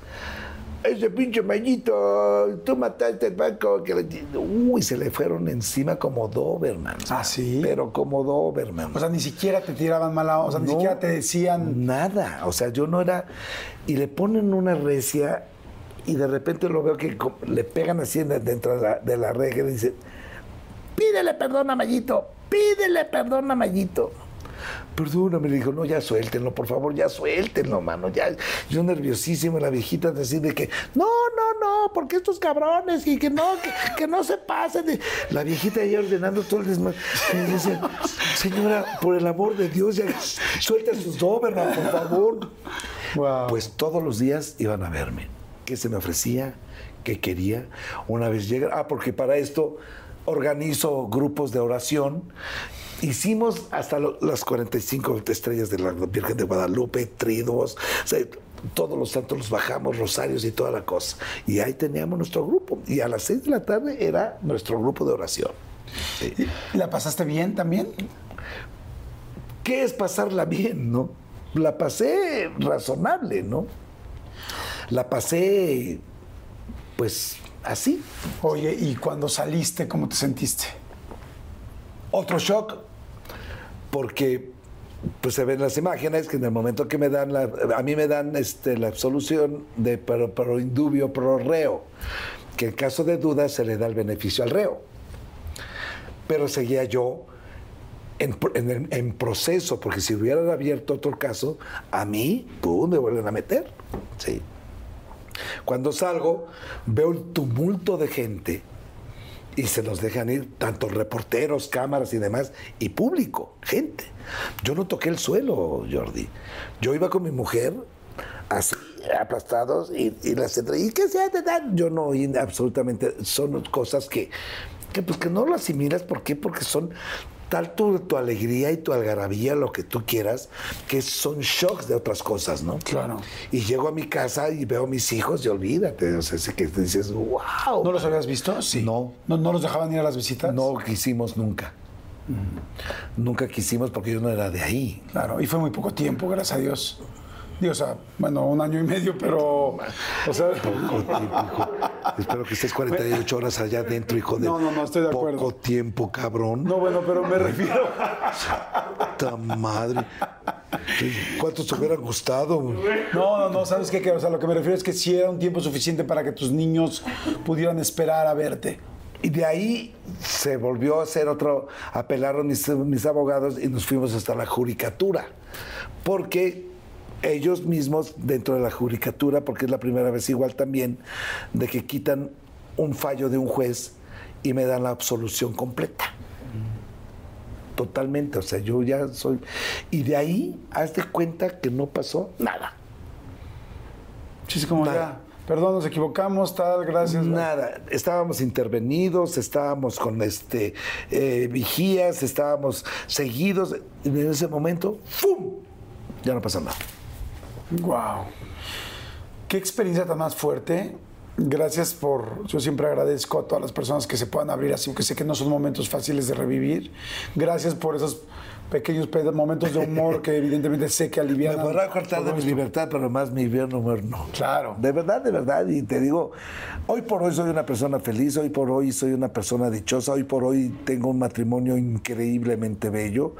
ese pinche mañito, tú mataste el banco. Que le- Uy, se le fueron encima como Doberman. ¿Ah, sí? Pero como Doberman. O sea, ni siquiera te tiraban mala, o sea, ni No, siquiera te decían. Nada, o sea, yo no era... Y le ponen una recia y de repente lo veo que le pegan así en- dentro de la, de la reja y dice, pídele perdón a Mayito, pídele perdón a Mayito. Perdóname, le dijo, no, ya suéltenlo, por favor, ya suéltenlo, mano, ya. Yo nerviosísimo, la viejita decir de que, no, no, no, porque estos cabrones, y que no, que, que no se pasen. de-". La viejita ahí ordenando todo el desmadre. Y me dice, señora, por el amor de Dios, ya sus Doberman, por favor. Wow. Pues todos los días iban a verme. ¿Qué se me ofrecía? ¿Qué quería? Una vez llega. Ah, porque para esto organizo grupos de oración. Hicimos hasta lo- las 45 estrellas de la Virgen de Guadalupe, o sea, todos los santos los bajamos, rosarios y toda la cosa. Y ahí teníamos nuestro grupo. Y a las 6 de la tarde era nuestro grupo de oración. Sí. ¿Y ¿La pasaste bien también? ¿Qué es pasarla bien, no? La pasé razonable, ¿no? La pasé, pues, así. Oye, ¿y cuando saliste, cómo te sentiste? Otro shock, porque pues se ven las imágenes que en el momento que me dan la, a mí me dan este, la absolución de pro, pro indubio pro reo, que en caso de duda se le da el beneficio al reo. Pero seguía yo en, en en proceso, porque si hubieran abierto otro caso, a mí, pum, me vuelven a meter. Sí. Cuando salgo, veo el tumulto de gente y se nos dejan ir tanto reporteros, cámaras y demás, y público, gente. Yo no toqué el suelo, Jordi. Yo iba con mi mujer, así, aplastados, y, y las entre- ¿y qué se hace? Yo no oí absolutamente, son cosas que, que, pues, que no lo asimilas. ¿Por qué? Porque son tal tu, tu alegría y tu algarabía, lo que tú quieras, que son shocks de otras cosas, ¿no? Claro. Y llego a mi casa y veo a mis hijos y olvídate, o sea, es que dices, wow. ¿No los habías visto? Sí. No. ¿No, no los dejaban ir a las visitas? No quisimos nunca. Nunca quisimos porque yo no era de ahí. Claro, y fue muy poco tiempo, gracias a Dios. Digo, o sea, bueno, un año y medio, pero. O sea. Poco tiempo, hijo. Espero que estés 48 horas allá adentro, hijo de. No, no, no, estoy de acuerdo. Poco tiempo, cabrón. No, bueno, pero me refiero. Puta madre. ¿Cuántos te hubieran gustado? No, no, no, ¿sabes qué? O sea, lo que me refiero es que sí era un tiempo suficiente para que tus niños pudieran esperar a verte. Y de ahí se volvió a hacer otro, apelaron mis, mis abogados y nos fuimos hasta la judicatura. Porque ellos mismos, dentro de la judicatura, porque es la primera vez igual también, de que quitan un fallo de un juez y me dan la absolución completa. Totalmente, o sea, yo ya soy... Y de ahí, haz de cuenta que no pasó nada. Sí, sí, como Nada. ya. Perdón, nos equivocamos, tal, gracias. Nada, estábamos intervenidos, estábamos con este eh, vigías, estábamos seguidos. Y en ese momento, ¡fum! Ya no pasa nada. Wow. Qué experiencia tan más fuerte. Gracias por. Yo siempre agradezco a todas las personas que se puedan abrir así, aunque sé que no son momentos fáciles de revivir. Gracias por esos pequeños momentos de humor que evidentemente sé que alivian. Me podrá cortar de mi libertad, pero más mi bien humor no. Claro. De verdad, de verdad. Y te digo, hoy por hoy soy una persona feliz, hoy por hoy soy una persona dichosa, hoy por hoy tengo un matrimonio increíblemente bello.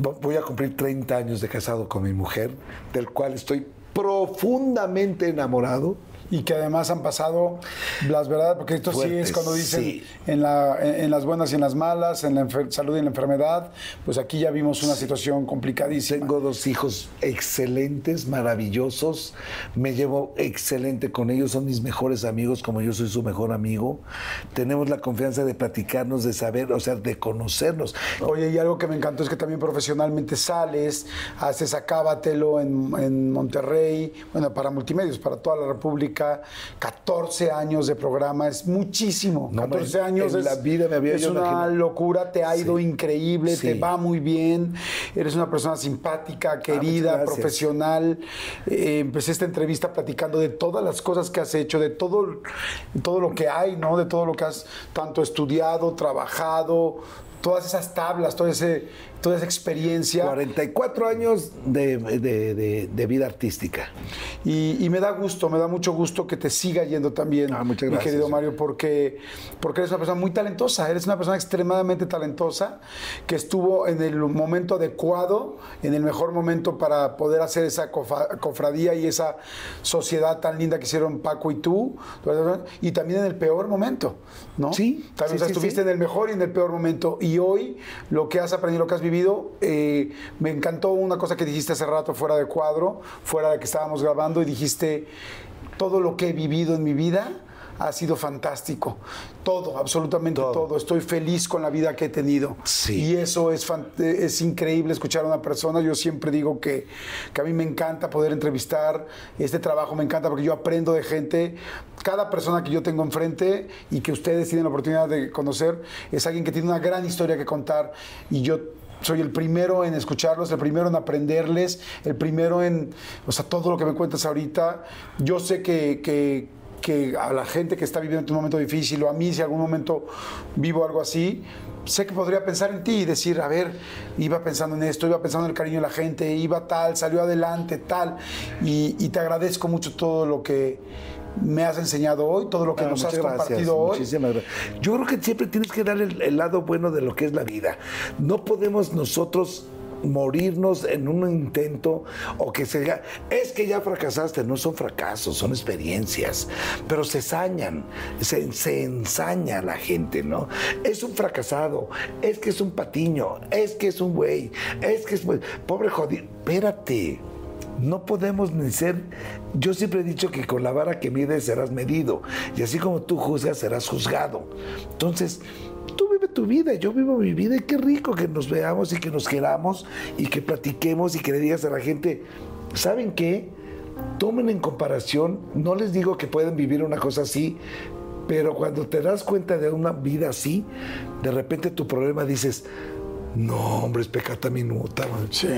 Vo- Voy a cumplir 30 años de casado con mi mujer, del cual estoy profundamente enamorado. Y que además han pasado las verdades, porque esto sí es cuando dicen sí. en, la, en, en las buenas y en las malas, en la salud y en la enfermedad, pues aquí ya vimos una situación complicadísima. Tengo dos hijos excelentes, maravillosos. Me llevo excelente con ellos. Son mis mejores amigos, como yo soy su mejor amigo. Tenemos la confianza de platicarnos, de saber, o sea, de conocernos. Oye, y algo que me encantó es que también profesionalmente sales, haces Acábatelo en, en Monterrey, bueno, para multimedios, para toda la República, 14 años de programa, es muchísimo. No, 14 en- años en es, la vida me había es una imaginado. locura, te ha ido increíble, te va muy bien, eres una persona simpática, querida, gracias. profesional. Eh, empecé esta entrevista platicando de todas las cosas que has hecho, de todo, todo lo que hay, ¿no? De todo lo que has tanto estudiado, trabajado, todas esas tablas, todo ese, toda esa experiencia. 44 años de, de- de- de vida artística. Y, y me da gusto, me da mucho gusto que te siga yendo también, Ah, muchas mi querido Mario, porque, porque eres una persona muy talentosa, eres una persona extremadamente talentosa que estuvo en el momento adecuado, en el mejor momento para poder hacer esa cofradía y esa sociedad tan linda que hicieron Paco y tú, y también en el peor momento, ¿no? Sí, También sí, o sea, sí, estuviste sí. en el mejor y en el peor momento. Y hoy, lo que has aprendido, lo que has vivido, eh, me encantó una cosa que dijiste hace rato fuera de cuadro, fuera de que estábamos grabando, y dijiste, todo lo que he vivido en mi vida ha sido fantástico. Todo, absolutamente todo. Todo. Estoy feliz con la vida que he tenido. Sí. Y eso es, fan- es increíble escuchar a una persona. Yo siempre digo que, que a mí me encanta poder entrevistar. Este trabajo me encanta porque yo aprendo de gente. Cada persona que yo tengo enfrente y que ustedes tienen la oportunidad de conocer es alguien que tiene una gran historia que contar. Y yo soy el primero en escucharlos, el primero en aprenderles, el primero en, o sea, todo lo que me cuentas ahorita. Yo sé que, que, que a la gente que está viviendo un momento difícil o a mí si algún momento vivo algo así, sé que podría pensar en ti y decir, a ver, iba pensando en esto, iba pensando en el cariño de la gente, iba tal, salió adelante, tal. Y, y te agradezco mucho todo lo que me has enseñado hoy, todo lo que Ah, nos has gracias, compartido hoy. muchísimas gracias. Yo creo que siempre tienes que dar el, el lado bueno de lo que es la vida. No podemos nosotros morirnos en un intento o que se diga, es que ya fracasaste, no son fracasos, son experiencias, pero se sañan, se, ensaña la gente, ¿no? Es un fracasado, es que es un patiño, es que es un güey, es que es, pobre jodido, espérate, no podemos ni ser. Yo siempre he dicho que con la vara que mides serás medido. Y así como tú juzgas, serás juzgado. Entonces, tu vida, yo vivo mi vida. Y qué rico que nos veamos y que nos queramos y que platiquemos y que le digas a la gente, ¿saben qué? Tomen en comparación, no les digo que pueden vivir una cosa así, pero cuando te das cuenta de una vida así, de repente tu problema dices, no, hombre, es pecata minuta, man. Sí.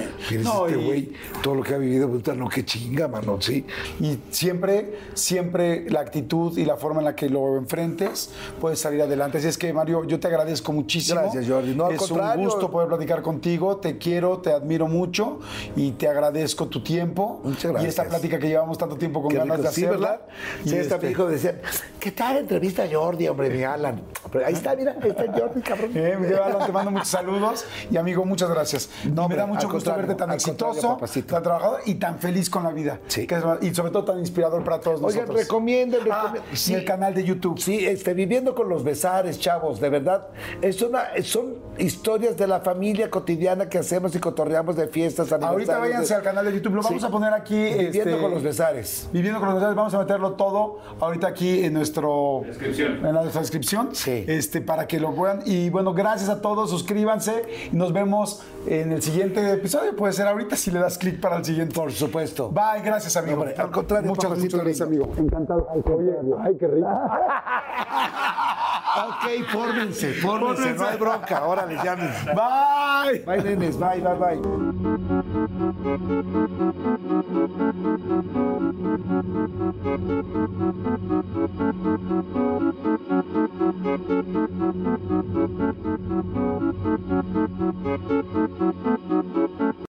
No, este güey, todo lo que ha vivido, puta, no, qué chinga, mano, sí. Y siempre, siempre la actitud y la forma en la que lo enfrentes puedes salir adelante. Así es que, Mario, yo te agradezco muchísimo. Gracias, Jordi. No, al es contrario. un gusto poder platicar contigo. Te quiero, te admiro mucho y te agradezco tu tiempo. Muchas gracias. Y esta plática que llevamos tanto tiempo con Qué ganas rico, de sí, hacerla. ¿verdad? Y Sí, este- hijo decía, ¿qué tal entrevista a Jordi, hombre, mi Alan? Ahí está, mira, ahí está Jordi, cabrón. Eh, Alan, te mando muchos saludos y amigo, muchas gracias. No, me da mucho gusto verte tan exitoso, papacito. tan trabajador y tan feliz con la vida. Sí. Que es- y sobre todo tan inspirador para todos Oigan, nosotros. recomienden, Ah, recomienden. Sí. el canal de YouTube. Sí, este, viviendo con los besares, chavos, de verdad. Es una, son historias de la familia cotidiana que hacemos y cotorreamos de fiestas, Ahorita váyanse de- al canal de YouTube, lo vamos Sí. a poner aquí. Viviendo este, con los besares. Viviendo con los besares, vamos a meterlo todo ahorita aquí en nuestro Descripción. en la nuestra descripción. Sí. Este, para que lo vean. Y bueno, gracias a todos, suscríbanse y nos vemos en el siguiente episodio. Puede ser ahorita si le das clic para el siguiente. Por supuesto. Bye, gracias amigo. Hombre, al contrario, muchas, gracias amigo. Encantado. Oye, ay, qué rico. ok, fórmense, fórmense, no hay bronca. Órale, llámense. Bye. Bye, nenes. Bye, bye, bye.